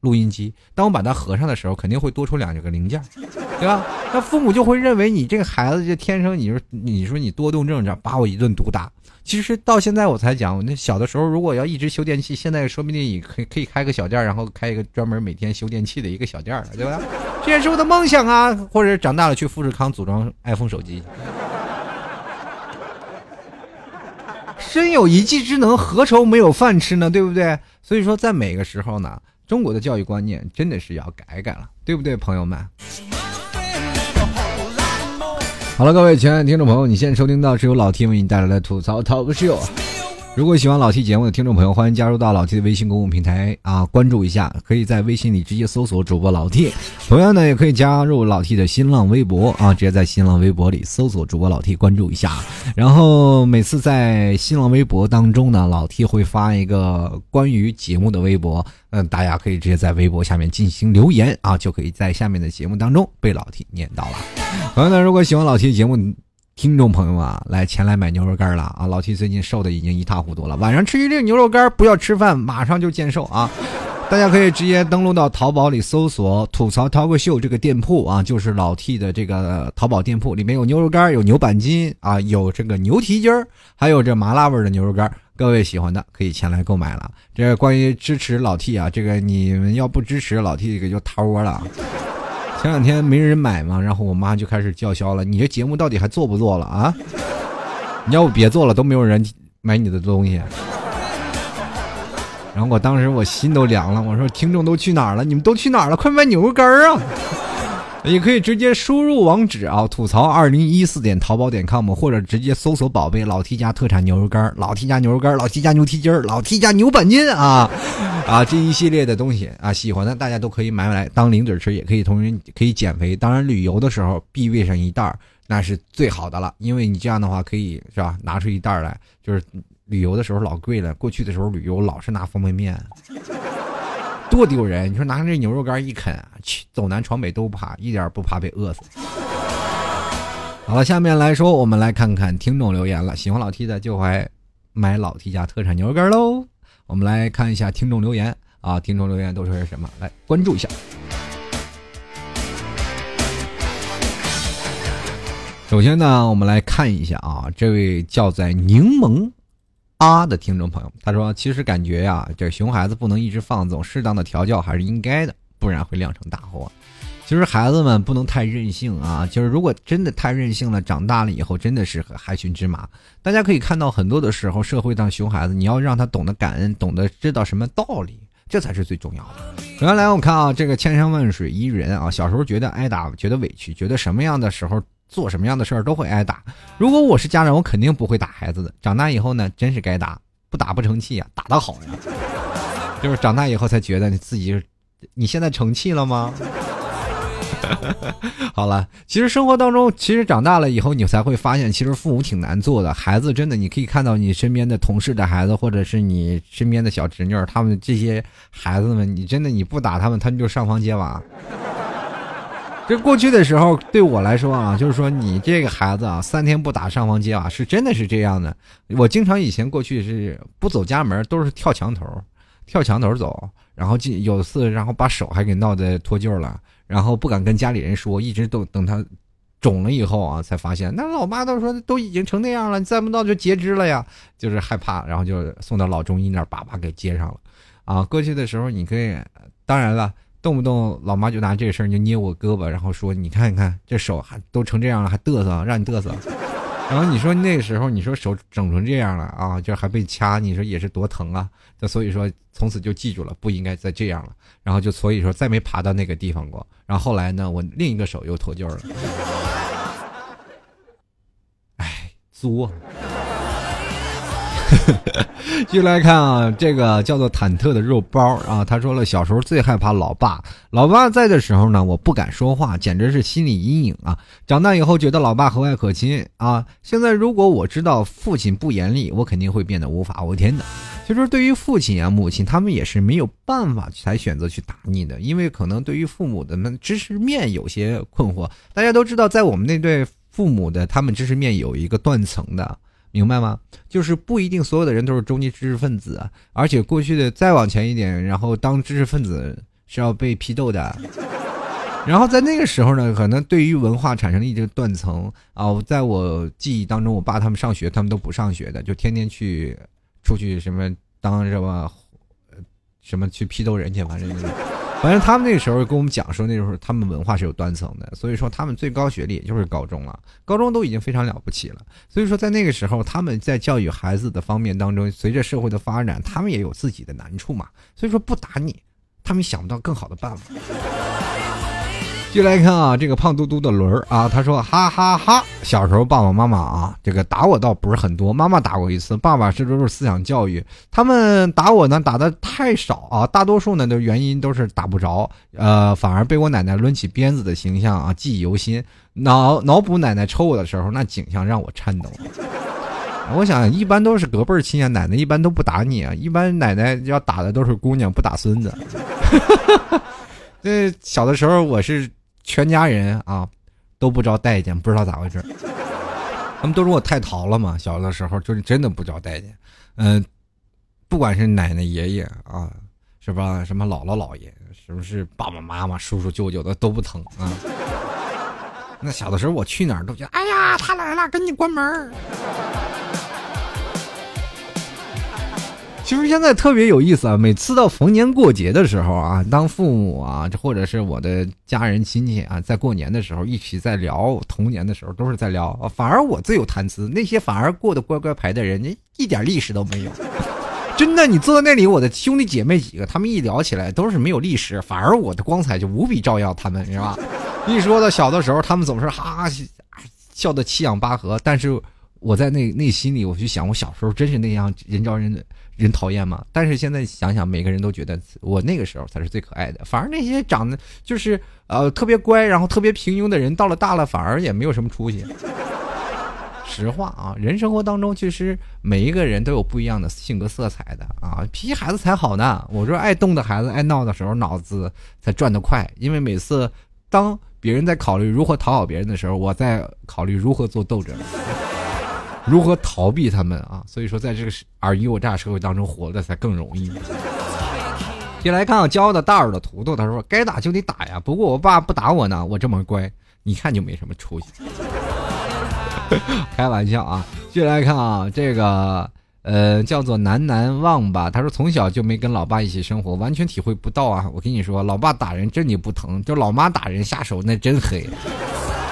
S1: 录音机，当我把它合上的时候，肯定会多出两个零件，对吧？那父母就会认为你这个孩子就天生，你说你说你多动症，这把我一顿毒打。其实到现在我才讲，那小的时候如果要一直修电器，现在说不定也可以可以开个小店，然后开一个专门每天修电器的一个小店了，对吧？这也是我的梦想啊！或者长大了去富士康组装 iPhone 手机。身有一技之能，何愁没有饭吃呢？对不对？所以说，在每个时候呢。中国的教育观念真的是要改改了，对不对，朋友们？好了，各位亲爱的听众朋友，你现在收听到是由老 T 为你带来的吐槽 Talk Show。如果喜欢老 T 节目的听众朋友，欢迎加入到老 T 的微信公共平台啊，关注一下，可以在微信里直接搜索主播老 T。同样呢，也可以加入老 T 的新浪微博啊，直接在新浪微博里搜索主播老 T，关注一下。然后每次在新浪微博当中呢，老 T 会发一个关于节目的微博，嗯，大家可以直接在微博下面进行留言啊，就可以在下面的节目当中被老 T 念到了。同样呢，如果喜欢老 T 节目，听众朋友啊，来前来买牛肉干了啊！老 T 最近瘦的已经一塌糊涂了，晚上吃一粒牛肉干，不要吃饭，马上就见瘦啊！大家可以直接登录到淘宝里搜索“吐槽涛哥秀”这个店铺啊，就是老 T 的这个淘宝店铺，里面有牛肉干，有牛板筋啊，有这个牛蹄筋儿，还有这麻辣味的牛肉干，各位喜欢的可以前来购买了。这关于支持老 T 啊，这个你们要不支持老 T，这个就塌窝了。前两天没人买嘛，然后我妈就开始叫嚣了：“你这节目到底还做不做了啊？你要不别做了，都没有人买你的东西。”然后我当时我心都凉了，我说：“听众都去哪儿了？你们都去哪儿了？快买牛肉干啊！”也可以直接输入网址啊，吐槽二零一四点淘宝点 com，或者直接搜索宝贝老 T 家特产牛肉干老 T 家牛肉干老 T 家牛蹄筋老 T 家牛板筋啊，啊这一系列的东西啊，喜欢的大家都可以买来当零嘴吃，也可以同时可以减肥。当然旅游的时候必备上一袋那是最好的了，因为你这样的话可以是吧，拿出一袋来，就是旅游的时候老贵了，过去的时候旅游老是拿方便面。多丢人！你说拿着这牛肉干一啃，去走南闯北都不怕，一点不怕被饿死。好了，下面来说，我们来看看听众留言了。喜欢老 T 的就来买老 T 家特产牛肉干喽。我们来看一下听众留言啊，听众留言都说些什么？来关注一下。首先呢，我们来看一下啊，这位叫在柠檬。啊的听众朋友，他说：“其实感觉呀，这熊孩子不能一直放纵，适当的调教还是应该的，不然会酿成大祸。其实孩子们不能太任性啊，就是如果真的太任性了，长大了以后真的是害群之马。大家可以看到，很多的时候社会上熊孩子，你要让他懂得感恩，懂得知道什么道理，这才是最重要的。原来我看啊，这个千山万水一人啊，小时候觉得挨打，觉得委屈，觉得什么样的时候。”做什么样的事儿都会挨打。如果我是家长，我肯定不会打孩子的。长大以后呢，真是该打，不打不成器呀，打得好呀。就是长大以后才觉得你自己，你现在成器了吗？好了，其实生活当中，其实长大了以后，你才会发现，其实父母挺难做的。孩子真的，你可以看到你身边的同事的孩子，或者是你身边的小侄女儿，他们这些孩子们，你真的你不打他们，他们就上房揭瓦。这过去的时候，对我来说啊，就是说你这个孩子啊，三天不打上房揭瓦，是真的是这样的。我经常以前过去是不走家门，都是跳墙头，跳墙头走，然后进有次，然后把手还给闹得脱臼了，然后不敢跟家里人说，一直都等他肿了以后啊，才发现。那老妈都说都已经成那样了，你再不闹就截肢了呀，就是害怕，然后就送到老中医那儿，叭叭给接上了。啊，过去的时候你可以，当然了。动不动老妈就拿这事儿就捏我胳膊，然后说：“你看看这手还都成这样了，还嘚瑟，让你嘚瑟。”然后你说那个时候你说手整成这样了啊，就还被掐，你说也是多疼啊！就所以说从此就记住了，不应该再这样了。然后就所以说再没爬到那个地方过。然后后来呢，我另一个手又脱臼了。哎，作。继续来看啊，这个叫做忐忑的肉包啊，他说了，小时候最害怕老爸，老爸在的时候呢，我不敢说话，简直是心理阴影啊。长大以后觉得老爸和蔼可亲啊，现在如果我知道父亲不严厉，我肯定会变得无法无天的。其实对于父亲啊、母亲，他们也是没有办法才选择去打你的，因为可能对于父母的那知识面有些困惑。大家都知道，在我们那对父母的他们知识面有一个断层的。明白吗？就是不一定所有的人都是中级知识分子，而且过去的再往前一点，然后当知识分子是要被批斗的。然后在那个时候呢，可能对于文化产生了一个断层啊。在我记忆当中，我爸他们上学，他们都不上学的，就天天去出去什么当什么什么去批斗人去，反正就是。反正他们那个时候跟我们讲说，那时候他们文化是有断层的，所以说他们最高学历也就是高中了，高中都已经非常了不起了。所以说在那个时候，他们在教育孩子的方面当中，随着社会的发展，他们也有自己的难处嘛。所以说不打你，他们想不到更好的办法。就来看啊，这个胖嘟嘟的轮儿啊，他说哈哈哈。小时候爸爸妈妈啊，这个打我倒不是很多，妈妈打过一次，爸爸这都是思想教育。他们打我呢，打的太少啊，大多数呢的原因都是打不着，呃，反而被我奶奶抡起鞭子的形象啊记忆犹新。脑脑补奶奶抽我的时候，那景象让我颤抖。我想一般都是隔辈儿亲啊，奶奶一般都不打你啊，一般奶奶要打的都是姑娘，不打孙子。这小的时候我是。全家人啊，都不招待见，不知道咋回事他们都说我太淘了嘛，小的时候就是真的不招待见。嗯，不管是奶奶、爷爷啊，是吧？什么姥姥、姥爷，是不是爸爸妈妈、叔叔、舅舅的都不疼啊？那小的时候我去哪儿都觉得，哎呀，他来了，赶紧关门。其实现在特别有意思啊！每次到逢年过节的时候啊，当父母啊，或者是我的家人亲戚啊，在过年的时候一起在聊童年的时候，都是在聊。反而我最有谈资，那些反而过得乖乖牌的人一点历史都没有。真的，你坐在那里，我的兄弟姐妹几个，他们一聊起来都是没有历史，反而我的光彩就无比照耀他们，是吧？一说到小的时候，他们总是哈哈笑得七仰八合，但是我在那内心里，我就想，我小时候真是那样人招人。人讨厌吗？但是现在想想，每个人都觉得我那个时候才是最可爱的。反而那些长得就是呃特别乖，然后特别平庸的人，到了大了反而也没有什么出息。实话啊，人生活当中其实每一个人都有不一样的性格色彩的啊。脾气孩子才好呢。我说爱动的孩子，爱闹的时候脑子才转得快。因为每次当别人在考虑如何讨好别人的时候，我在考虑如何做斗争。如何逃避他们啊？所以说，在这个尔虞我诈社会当中活的才更容易。进来看啊，骄傲的大耳朵图图，他说：“该打就得打呀，不过我爸不打我呢，我这么乖，一看就没什么出息。”开玩笑啊！接来看啊，这个呃叫做南南望吧，他说从小就没跟老爸一起生活，完全体会不到啊。我跟你说，老爸打人真的不疼，就老妈打人下手那真黑。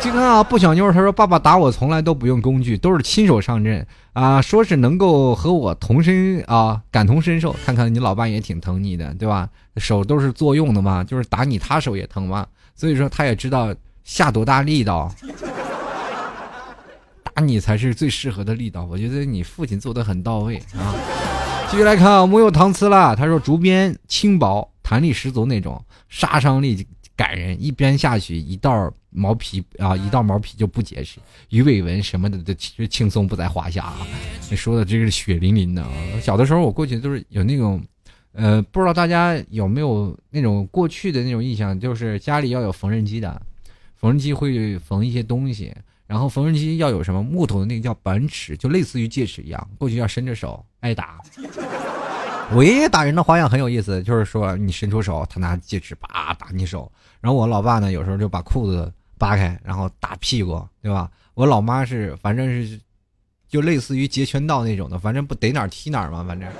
S1: 今天啊，不小妞他说：“爸爸打我从来都不用工具，都是亲手上阵啊，说是能够和我同身啊，感同身受。看看你老爸也挺疼你的，对吧？手都是作用的嘛，就是打你他手也疼嘛。所以说他也知道下多大力道，打你才是最适合的力道。我觉得你父亲做的很到位啊。继续来看啊，木有搪瓷了。他说竹编轻薄，弹力十足那种，杀伤力。”感人，一边下去，一道毛皮啊，一道毛皮就不结实，鱼尾纹什么的都其实轻松不在话下啊。你说的这个血淋淋的啊！小的时候我过去都是有那种，呃，不知道大家有没有那种过去的那种印象，就是家里要有缝纫机的，缝纫机会缝一些东西，然后缝纫机要有什么木头的那个叫板尺，就类似于戒尺一样，过去要伸着手挨打。我爷爷打人的花样很有意思，就是说你伸出手，他拿戒尺叭打你手。然后我老爸呢，有时候就把裤子扒开，然后打屁股，对吧？我老妈是，反正是，就类似于截拳道那种的，反正不逮哪儿踢哪儿嘛，反正。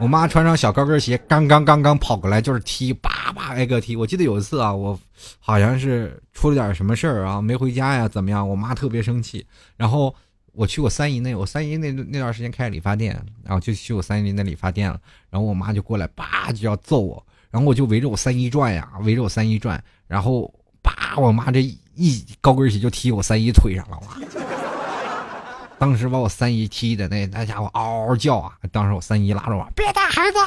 S1: 我妈穿上小高跟鞋，刚刚刚刚跑过来就是踢，叭叭挨个踢。我记得有一次啊，我好像是出了点什么事儿啊，没回家呀，怎么样？我妈特别生气，然后我去我三姨那，我三姨那那段时间开理发店，然后就去我三姨那理发店了。然后我妈就过来，叭就要揍我，然后我就围着我三姨转呀，围着我三姨转，然后叭，我妈这一高跟鞋就踢我三姨腿上了，哇当时把我三姨踢的那那家伙嗷嗷叫啊！当时我三姨拉着我别打孩子，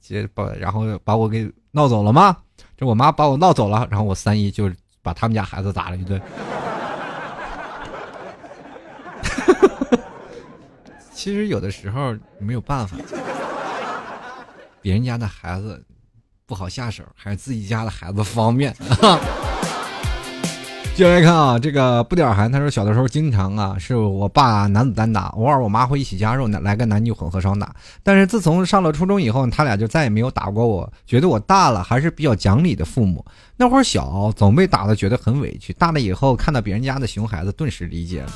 S1: 接把然后把我给闹走了吗？这我妈把我闹走了，然后我三姨就把他们家孩子打了一顿。其实有的时候没有办法，别人家的孩子不好下手，还是自己家的孩子方便。接下来看啊，这个不点寒他说小的时候经常啊是我爸男子单打，偶尔我妈会一起加入，来个男女混合双打。但是自从上了初中以后，他俩就再也没有打过我，觉得我大了还是比较讲理的父母。那会儿小总被打的觉得很委屈，大了以后看到别人家的熊孩子，顿时理解了。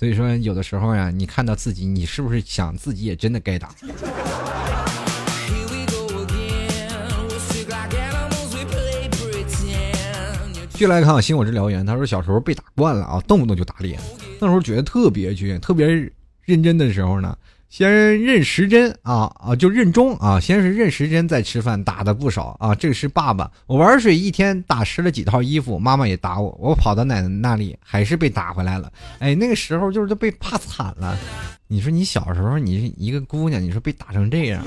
S1: 所以说有的时候呀，你看到自己，你是不是想自己也真的该打？续来看啊，新我之燎原，他说小时候被打惯了啊，动不动就打脸。那时候觉得特别倔，特别认真的时候呢，先认时针啊啊，就认钟啊，先是认时针再吃饭，打的不少啊。这个是爸爸，我玩水一天打湿了几套衣服，妈妈也打我，我跑到奶奶那里还是被打回来了。哎，那个时候就是被怕惨了。你说你小时候你是一个姑娘，你说被打成这样，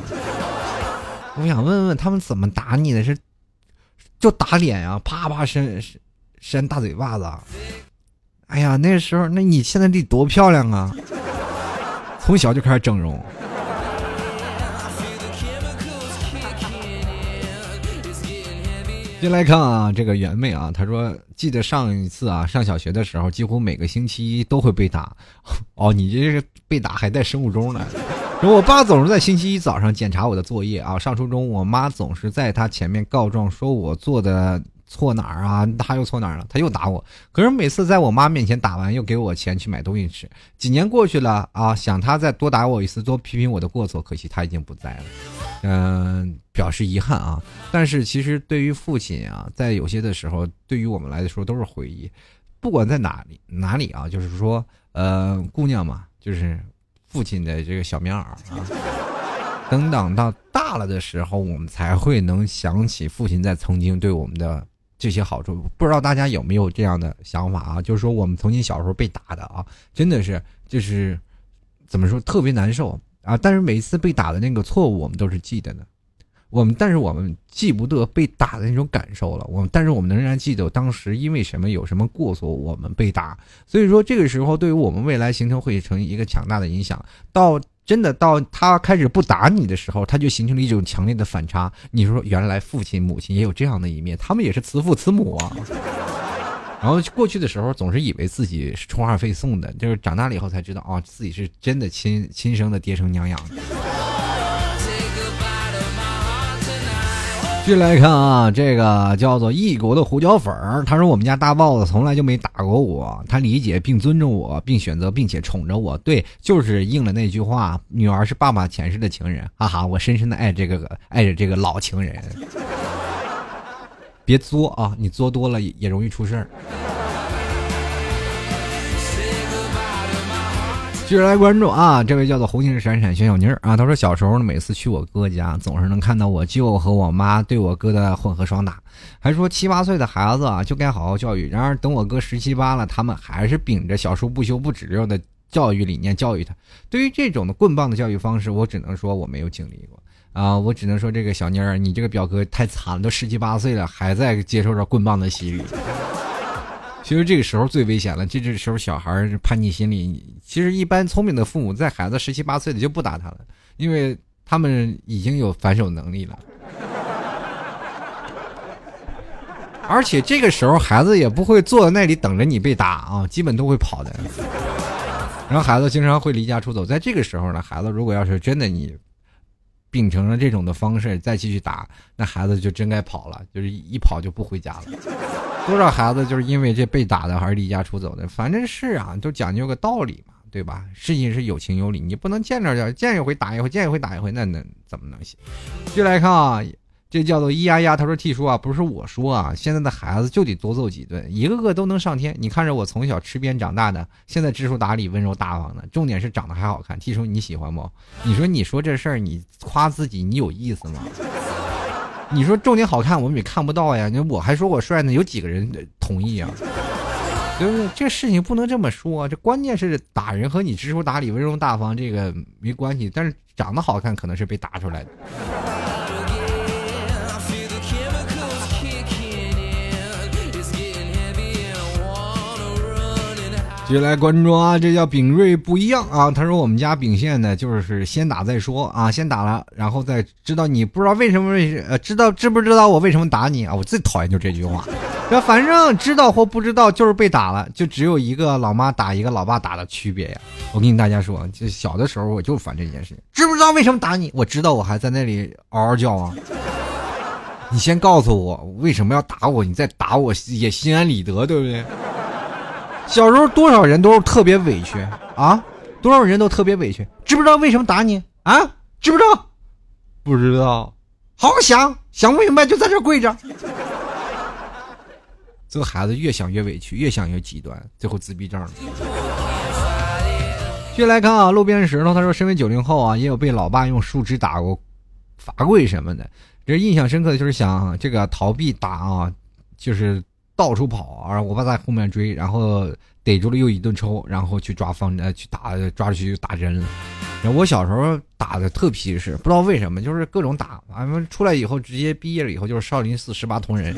S1: 我想问问他们怎么打你的？是就打脸啊，啪啪扇扇大嘴巴子。哎呀，那时候，那你现在得多漂亮啊！从小就开始整容。先来看啊，这个圆妹啊，她说记得上一次啊，上小学的时候，几乎每个星期一都会被打。哦，你这是被打还带生物钟呢？我爸总是在星期一早上检查我的作业啊。上初中，我妈总是在他前面告状，说我做的错哪儿啊？他又错哪儿了？他又打我。可是每次在我妈面前打完，又给我钱去买东西吃。几年过去了啊，想他再多打我一次，多批评我的过错，可惜他已经不在了。嗯，表示遗憾啊。但是其实对于父亲啊，在有些的时候，对于我们来说都是回忆。不管在哪里哪里啊，就是说，呃，姑娘嘛，就是。父亲的这个小棉袄啊，等等到大了的时候，我们才会能想起父亲在曾经对我们的这些好处。不知道大家有没有这样的想法啊？就是说，我们曾经小时候被打的啊，真的是就是怎么说特别难受啊。但是每次被打的那个错误，我们都是记得的。我们但是我们记不得被打的那种感受了。我们但是我们仍然记得当时因为什么有什么过错我们被打。所以说这个时候对于我们未来形成会成一个强大的影响。到真的到他开始不打你的时候，他就形成了一种强烈的反差。你说原来父亲母亲也有这样的一面，他们也是慈父慈母啊。然后过去的时候总是以为自己是充话费送的，就是长大了以后才知道啊，自己是真的亲亲生的爹生娘养的。续来看啊，这个叫做异国的胡椒粉儿，他说我们家大豹子从来就没打过我，他理解并尊重我，并选择并且宠着我。对，就是应了那句话，女儿是爸爸前世的情人。哈哈，我深深的爱这个爱着这个老情人。别作啊，你作多了也容易出事儿。继续来关注啊！这位叫做红星闪闪小小妮儿啊，他说小时候呢，每次去我哥家，总是能看到我舅和我妈对我哥的混合双打，还说七八岁的孩子啊就该好好教育。然而等我哥十七八了，他们还是秉着小叔不修不止溜的教育理念教育他。对于这种的棍棒的教育方式，我只能说我没有经历过啊，我只能说这个小妮儿，你这个表哥太惨了，都十七八岁了，还在接受着棍棒的洗礼。其实这个时候最危险了，这这时候小孩叛逆心理。其实一般聪明的父母在孩子十七八岁的就不打他了，因为他们已经有反手能力了。而且这个时候孩子也不会坐在那里等着你被打啊，基本都会跑的。然后孩子经常会离家出走，在这个时候呢，孩子如果要是真的你。秉承了这种的方式再继续打，那孩子就真该跑了，就是一跑就不回家了。多少孩子就是因为这被打的，还是离家出走的？反正是啊，都讲究个道理嘛，对吧？事情是有情有理，你不能见着就见一回打一回，见一回打一回，那那怎么能行？继续来看啊。这叫做咿呀呀，他说：“T 叔啊，不是我说啊，现在的孩子就得多揍几顿，一个个都能上天。你看着我从小吃鞭长大的，现在知书达理、温柔大方的，重点是长得还好看。T 叔你喜欢不？你说你说这事儿，你夸自己，你有意思吗？你说重点好看，我们也看不到呀。我还说我帅呢，有几个人同意啊？对不对？这事情不能这么说，这关键是打人和你知书达理、温柔大方这个没关系，但是长得好看可能是被打出来的。接下来关注啊，这叫炳瑞不一样啊。他说我们家秉宪呢，就是先打再说啊，先打了，然后再知道你不知道为什么呃知道知不知道我为什么打你啊？我最讨厌就这句话。那反正知道或不知道就是被打了，就只有一个老妈打一个老爸打的区别呀。我跟大家说，就小的时候我就烦这件事，知不知道为什么打你？我知道，我还在那里嗷嗷叫啊。你先告诉我为什么要打我，你再打我也心安理得，对不对？小时候多少人都是特别委屈啊，多少人都特别委屈，知不知道为什么打你啊？知不知道？不知道，好好想想不明白就在这跪着。这个孩子越想越委屈，越想越极端，最后自闭症了。继续来看啊，路边石头，他说，身为九零后啊，也有被老爸用树枝打过罚跪什么的。这印象深刻的就是想这个逃避打啊，就是。到处跑，然后我爸在后面追，然后逮住了又一顿抽，然后去抓方呃去打抓出去就打针了。然后我小时候打的特皮实，不知道为什么，就是各种打。完了出来以后，直接毕业了以后就是少林寺十八铜人。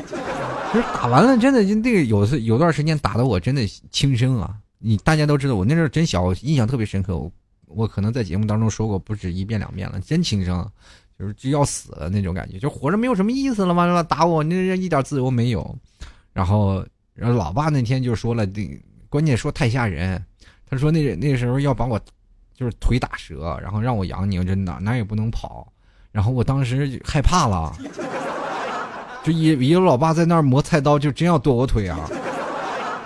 S1: 就是打完了，真的就那个有有段时间打的我真的轻生啊！你大家都知道，我那时候真小，印象特别深刻。我我可能在节目当中说过不止一遍两遍了，真轻生，就是就要死了那种感觉，就活着没有什么意思了吗？打我，那一点自由没有。然后，然后老爸那天就说了，这关键说太吓人。他说那那时候要把我，就是腿打折，然后让我养你，真的哪也不能跑。然后我当时害怕了，就一一个老爸在那儿磨菜刀，就真要剁我腿啊。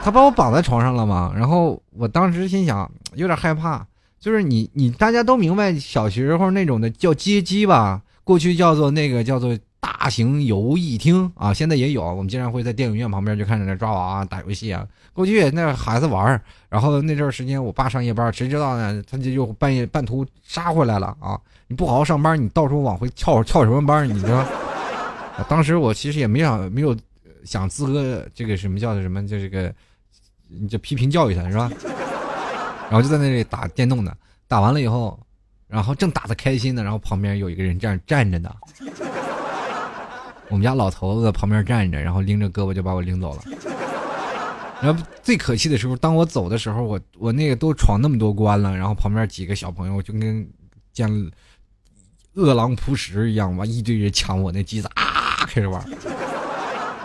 S1: 他把我绑在床上了嘛。然后我当时心想，有点害怕。就是你你大家都明白，小学时候那种的叫街机吧，过去叫做那个叫做。大型游艺厅啊，现在也有。我们经常会在电影院旁边就看着那抓娃娃、打游戏啊。过去那孩子玩然后那阵时间我爸上夜班，谁知道呢？他就又半夜半途杀回来了啊！你不好好上班，你到处往回翘翘什么班？你说？当时我其实也没想没有想资格这个什么叫做什么就这个，你就批评教育他是吧？然后就在那里打电动的，打完了以后，然后正打的开心呢，然后旁边有一个人这样站着呢。我们家老头子在旁边站着，然后拎着胳膊就把我拎走了。然后最可气的时候，当我走的时候，我我那个都闯那么多关了，然后旁边几个小朋友就跟见饿狼扑食一样，完一堆人抢我那机子啊，开始玩，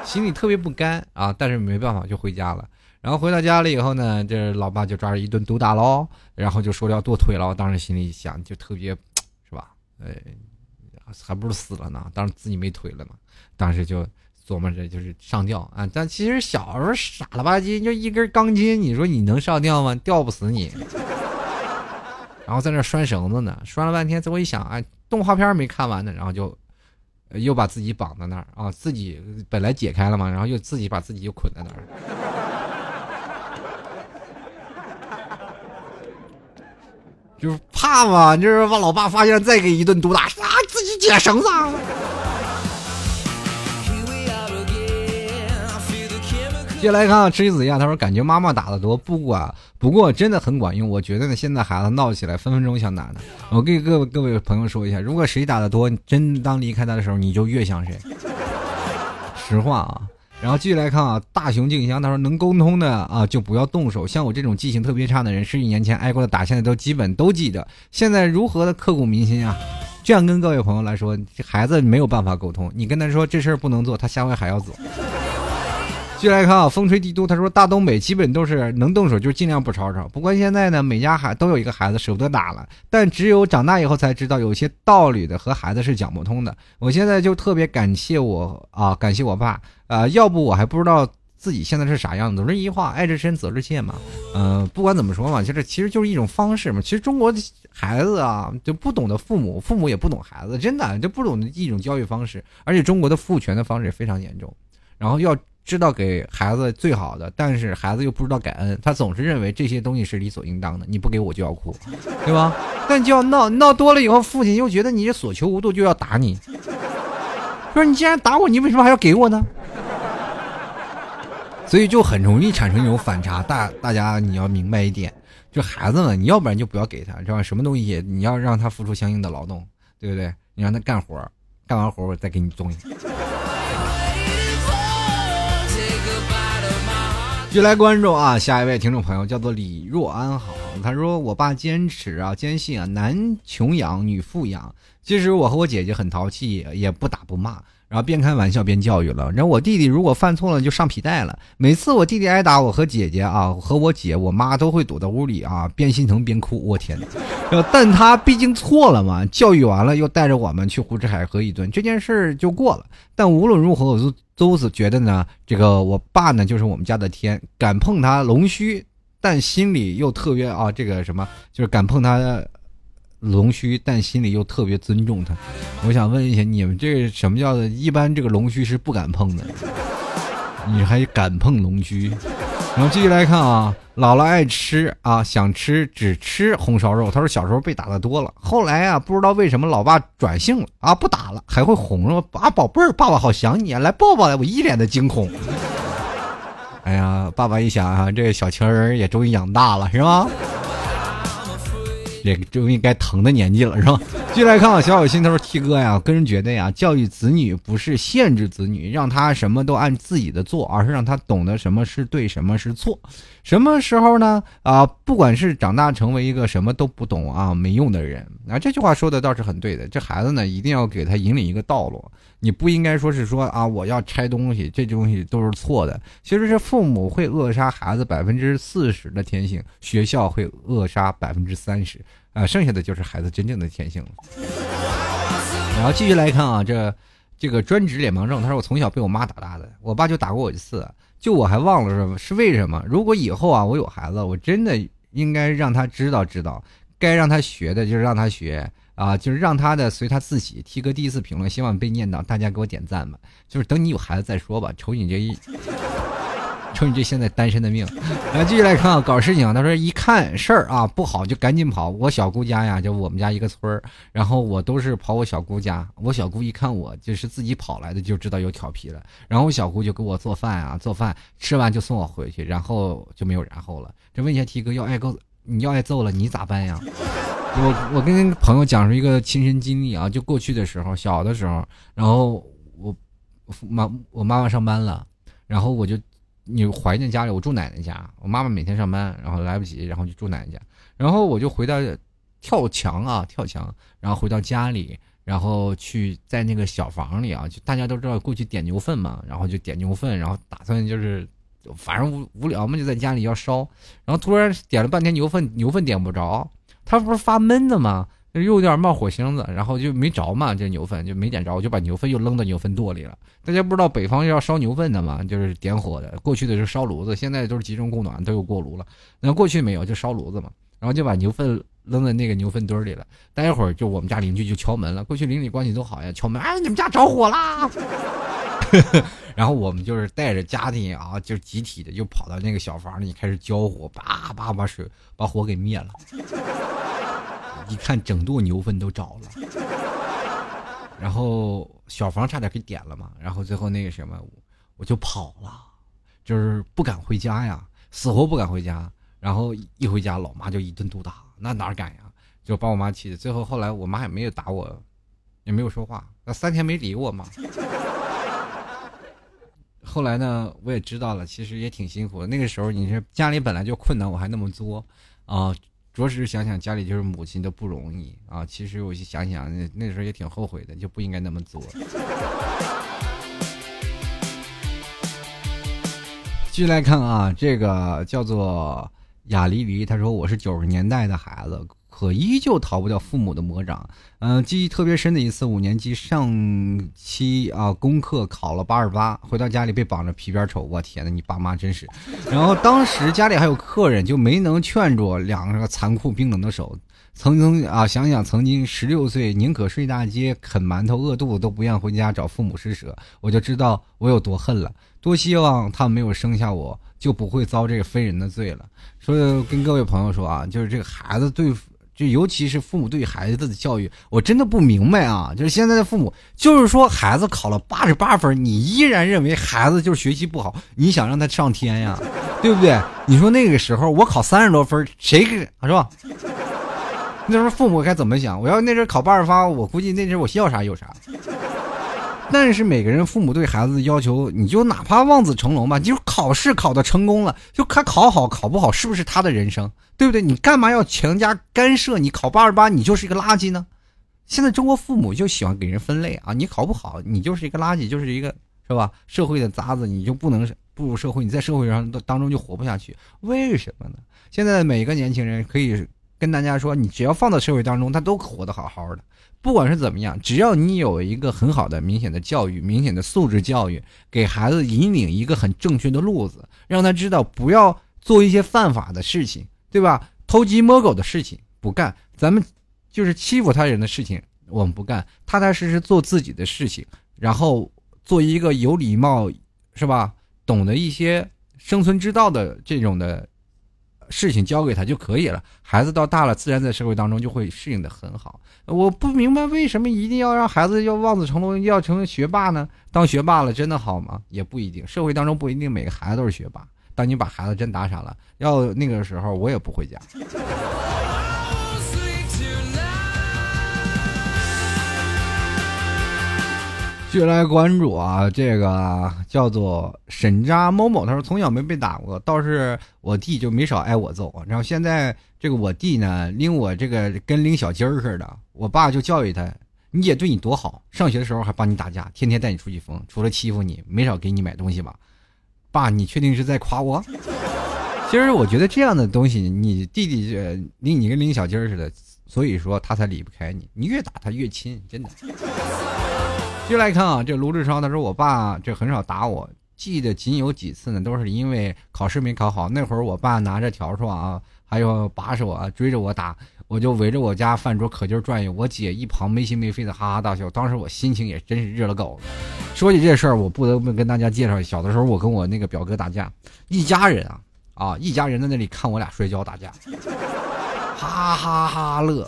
S1: 心里特别不甘啊，但是没办法就回家了。然后回到家了以后呢，这老爸就抓着一顿毒打喽，然后就说要剁腿了。我当时心里想，就特别是吧？哎，还不如死了呢，当时自己没腿了呢。当时就琢磨着就是上吊啊，但其实小时候傻了吧唧，就一根钢筋，你说你能上吊吗？吊不死你。然后在那拴绳子呢，拴了半天，最后一想，哎，动画片没看完呢，然后就又把自己绑在那儿啊，自己本来解开了嘛，然后又自己把自己又捆在那儿，就是怕嘛，就是把老爸发现再给一顿毒打啊，自己解绳子。接来看啊，吃子呀，他说感觉妈妈打的多，不管不过真的很管用。我觉得呢，现在孩子闹起来分分钟想打呢。我给各位各位朋友说一下，如果谁打的多，真当离开他的时候，你就越想谁。实话啊。然后继续来看啊，大熊静香他说能沟通的啊就不要动手。像我这种记性特别差的人，十几年前挨过的打，现在都基本都记得。现在如何的刻骨铭心啊？这样跟各位朋友来说，孩子没有办法沟通，你跟他说这事儿不能做，他下回还要做。继续来看啊，风吹帝都，他说大东北基本都是能动手就尽量不吵吵。不过现在呢，每家孩都有一个孩子舍不得打了，但只有长大以后才知道有些道理的和孩子是讲不通的。我现在就特别感谢我啊，感谢我爸啊，要不我还不知道自己现在是啥样子。总是一话，爱之深责之切嘛。嗯，不管怎么说嘛，就是其实就是一种方式嘛。其实中国的孩子啊，就不懂得父母，父母也不懂孩子，真的就不懂的一种教育方式。而且中国的父权的方式也非常严重，然后要。知道给孩子最好的，但是孩子又不知道感恩，他总是认为这些东西是理所应当的，你不给我就要哭，对吧？但就要闹闹多了以后，父亲又觉得你这所求无度，就要打你。说你既然打我，你为什么还要给我呢？所以就很容易产生一种反差。大大家你要明白一点，就孩子们，你要不然就不要给他，知道什么东西你要让他付出相应的劳动，对不对？你让他干活，干完活我再给你东西。继续来关注啊，下一位听众朋友叫做李若安，好，他说我爸坚持啊，坚信啊，男穷养，女富养。其实我和我姐姐很淘气，也不打不骂。然后边开玩笑边教育了。然后我弟弟如果犯错了就上皮带了。每次我弟弟挨打，我和姐姐啊和我姐我妈都会躲到屋里啊边心疼边哭。我天哪！但他毕竟错了嘛，教育完了又带着我们去胡吃海喝一顿，这件事就过了。但无论如何，我都都是觉得呢，这个我爸呢就是我们家的天，敢碰他龙须，但心里又特别啊这个什么，就是敢碰他。龙须，但心里又特别尊重他。我想问一下，你们这什么叫的？一般这个龙须是不敢碰的，你还敢碰龙须？然后继续来看啊，姥姥爱吃啊，想吃只吃红烧肉。他说小时候被打的多了，后来啊，不知道为什么老爸转性了啊，不打了，还会哄着啊，宝贝儿，爸爸好想你啊，来抱抱来。我一脸的惊恐。哎呀，爸爸一想啊，这个小情人也终于养大了，是吗？这终于该疼的年纪了，是吧？继续来看啊，小小心头 T 哥呀，个人觉得呀，教育子女不是限制子女，让他什么都按自己的做，而是让他懂得什么是对，什么是错。什么时候呢？啊，不管是长大成为一个什么都不懂啊、没用的人，啊，这句话说的倒是很对的。这孩子呢，一定要给他引领一个道路。你不应该说是说啊，我要拆东西，这东西都是错的。其实是父母会扼杀孩子百分之四十的天性，学校会扼杀百分之三十，啊，剩下的就是孩子真正的天性了。然后继续来看啊，这这个专职脸盲症，他说我从小被我妈打大的，我爸就打过我一次。就我还忘了是是为什么？如果以后啊我有孩子，我真的应该让他知道知道，该让他学的就是让他学啊，就是让他的随他自己。T 哥第一次评论，希望被念到，大家给我点赞吧。就是等你有孩子再说吧，瞅你这一。瞅你这现在单身的命，来继续来看啊，搞事情。他说一看事儿啊不好就赶紧跑。我小姑家呀，就我们家一个村儿，然后我都是跑我小姑家。我小姑一看我就是自己跑来的，就知道有调皮了。然后我小姑就给我做饭啊，做饭吃完就送我回去，然后就没有然后了。这问一下 T 哥要挨揍，你要挨揍了，你咋办呀？我我跟朋友讲述一个亲身经历啊，就过去的时候，小的时候，然后我妈我妈妈上班了，然后我就。你怀念家里，我住奶奶家。我妈妈每天上班，然后来不及，然后就住奶奶家。然后我就回到跳墙啊，跳墙，然后回到家里，然后去在那个小房里啊，就大家都知道过去点牛粪嘛，然后就点牛粪，然后打算就是反正无无聊嘛，就在家里要烧。然后突然点了半天牛粪，牛粪点不着，它不是发闷的吗？又有点冒火星子，然后就没着嘛，这牛粪就没点着，我就把牛粪又扔到牛粪垛里了。大家不知道北方要烧牛粪的嘛，就是点火的。过去的是烧炉子，现在都是集中供暖，都有锅炉了。那过去没有，就烧炉子嘛。然后就把牛粪扔在那个牛粪堆里了。待会儿就我们家邻居就敲门了。过去邻里关系都好呀，敲门，哎，你们家着火啦！然后我们就是带着家庭啊，就集体的就跑到那个小房里开始浇火，叭叭把水把火给灭了。一看，整垛牛粪都着了，然后小房差点给点了嘛，然后最后那个什么，我就跑了，就是不敢回家呀，死活不敢回家。然后一回家，老妈就一顿毒打，那哪敢呀？就把我妈气的。最后后来，我妈也没有打我，也没有说话，那三天没理我嘛。后来呢，我也知道了，其实也挺辛苦的。那个时候，你是家里本来就困难，我还那么作啊。着实想想家里就是母亲的不容易啊！其实我就想想那那时候也挺后悔的，就不应该那么做。继续来看啊，这个叫做雅黎黎，他说我是九十年代的孩子。可依旧逃不掉父母的魔掌。嗯，记忆特别深的一次，五年级上期啊，功课考了八十八，回到家里被绑着皮鞭抽。我天呐，你爸妈真是！然后当时家里还有客人，就没能劝住两个残酷冰冷的手。曾经啊，想想曾经十六岁，宁可睡大街啃馒头饿肚子，都不愿回家找父母施舍，我就知道我有多恨了。多希望他没有生下我，就不会遭这个非人的罪了。所以跟各位朋友说啊，就是这个孩子对。就尤其是父母对孩子的教育，我真的不明白啊！就是现在的父母，就是说孩子考了八十八分，你依然认为孩子就是学习不好，你想让他上天呀，对不对？你说那个时候我考三十多分，谁给是吧？那时候父母该怎么想？我要那阵考八十八，我估计那阵我要啥有啥。但是每个人父母对孩子的要求，你就哪怕望子成龙吧，你就考试考的成功了，就他考好考不好，是不是他的人生？对不对？你干嘛要强加干涉？你考八十八，你就是一个垃圾呢？现在中国父母就喜欢给人分类啊！你考不好，你就是一个垃圾，就是一个是吧？社会的渣子，你就不能步入社会，你在社会上当中就活不下去。为什么呢？现在每个年轻人可以跟大家说，你只要放到社会当中，他都活得好好的。不管是怎么样，只要你有一个很好的、明显的教育、明显的素质教育，给孩子引领一个很正确的路子，让他知道不要做一些犯法的事情。对吧？偷鸡摸狗的事情不干，咱们就是欺负他人的事情，我们不干，踏踏实实做自己的事情，然后做一个有礼貌，是吧？懂得一些生存之道的这种的事情交给他就可以了。孩子到大了，自然在社会当中就会适应的很好。我不明白为什么一定要让孩子要望子成龙，要成为学霸呢？当学霸了真的好吗？也不一定，社会当中不一定每个孩子都是学霸。当你把孩子真打傻了，要那个时候我也不回家。续来关注啊，这个叫做沈渣某某，他说从小没被打过，倒是我弟就没少挨我揍。然后现在这个我弟呢，拎我这个跟拎小鸡儿似的，我爸就教育他：你姐对你多好，上学的时候还帮你打架，天天带你出去疯，除了欺负你，没少给你买东西吧。爸，你确定是在夸我？其实我觉得这样的东西，你弟弟拎你跟拎小鸡儿似的，所以说他才离不开你。你越打他越亲，真的。继续来看啊，这卢志超他说我爸这很少打我，记得仅有几次呢，都是因为考试没考好。那会儿我爸拿着笤帚啊，还有把手啊，追着我打。我就围着我家饭桌可劲转悠，我姐一旁没心没肺的哈哈大笑。当时我心情也真是热了狗了。说起这事儿，我不得不跟大家介绍，小的时候我跟我那个表哥打架，一家人啊啊，一家人在那里看我俩摔跤打架，哈哈哈乐。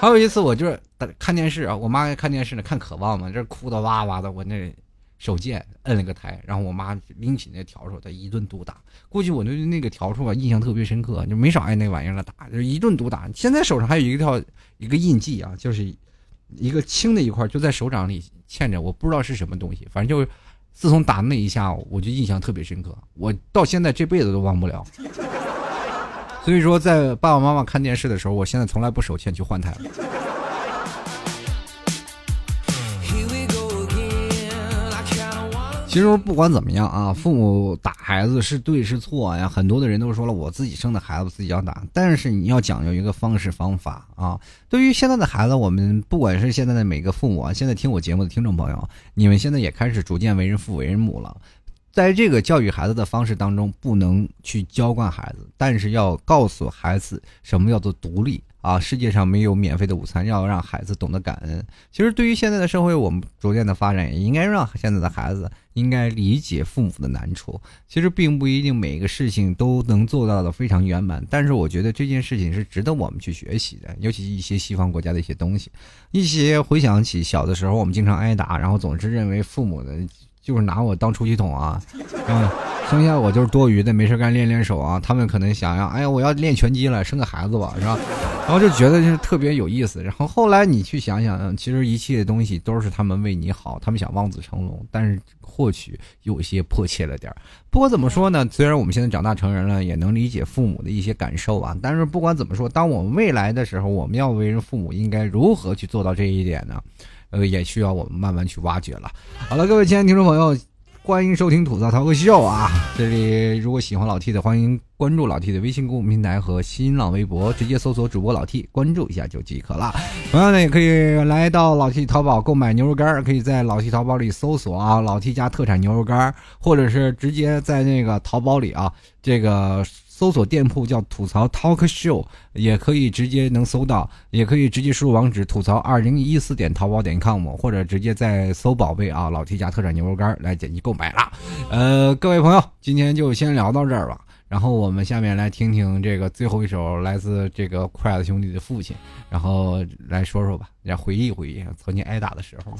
S1: 还有一次，我就是看电视啊，我妈看电视呢，看渴望嘛，这哭的哇哇的，我那。手贱摁了个台，然后我妈拎起那笤帚，她一顿毒打。估计我对那个笤帚吧印象特别深刻，就没少挨那玩意儿了打，就一顿毒打。现在手上还有一条一个印记啊，就是一个青的一块，就在手掌里嵌着，我不知道是什么东西。反正就自从打那一下，我就印象特别深刻，我到现在这辈子都忘不了。所以说，在爸爸妈妈看电视的时候，我现在从来不手欠去换台了。其实不管怎么样啊，父母打孩子是对是错呀？很多的人都说了，我自己生的孩子自己要打，但是你要讲究一个方式方法啊。对于现在的孩子，我们不管是现在的每个父母啊，现在听我节目的听众朋友，你们现在也开始逐渐为人父为人母了。在这个教育孩子的方式当中，不能去娇惯孩子，但是要告诉孩子什么叫做独立。啊，世界上没有免费的午餐，要让孩子懂得感恩。其实，对于现在的社会，我们逐渐的发展，也应该让现在的孩子应该理解父母的难处。其实，并不一定每个事情都能做到的非常圆满，但是我觉得这件事情是值得我们去学习的。尤其一些西方国家的一些东西，一些回想起小的时候，我们经常挨打，然后总是认为父母的。就是拿我当出气筒啊，嗯，剩下我就是多余的，没事干练练手啊。他们可能想要，哎呀，我要练拳击了，生个孩子吧，是吧？然后就觉得就是特别有意思。然后后来你去想想，其实一切的东西都是他们为你好，他们想望子成龙，但是或许有些迫切了点儿。不过怎么说呢？虽然我们现在长大成人了，也能理解父母的一些感受啊。但是不管怎么说，当我们未来的时候，我们要为人父母，应该如何去做到这一点呢？呃，也需要我们慢慢去挖掘了。好了，各位亲爱的听众朋友，欢迎收听吐槽涛哥秀啊！这里如果喜欢老 T 的，欢迎关注老 T 的微信公众平台和新浪微博，直接搜索主播老 T，关注一下就即可了。同样呢，也可以来到老 T 淘宝购买牛肉干，可以在老 T 淘宝里搜索啊，老 T 家特产牛肉干，或者是直接在那个淘宝里啊，这个。搜索店铺叫吐槽 Talk Show，也可以直接能搜到，也可以直接输入网址吐槽二零一四点淘宝点 com，或者直接在搜宝贝啊，老 T 家特产牛肉干来点击购买了。呃，各位朋友，今天就先聊到这儿吧。
S2: 然后我们下面来听听这个最后一首来自这个筷子兄弟的父亲，然后来说说吧，来回忆回忆曾经挨打的时候。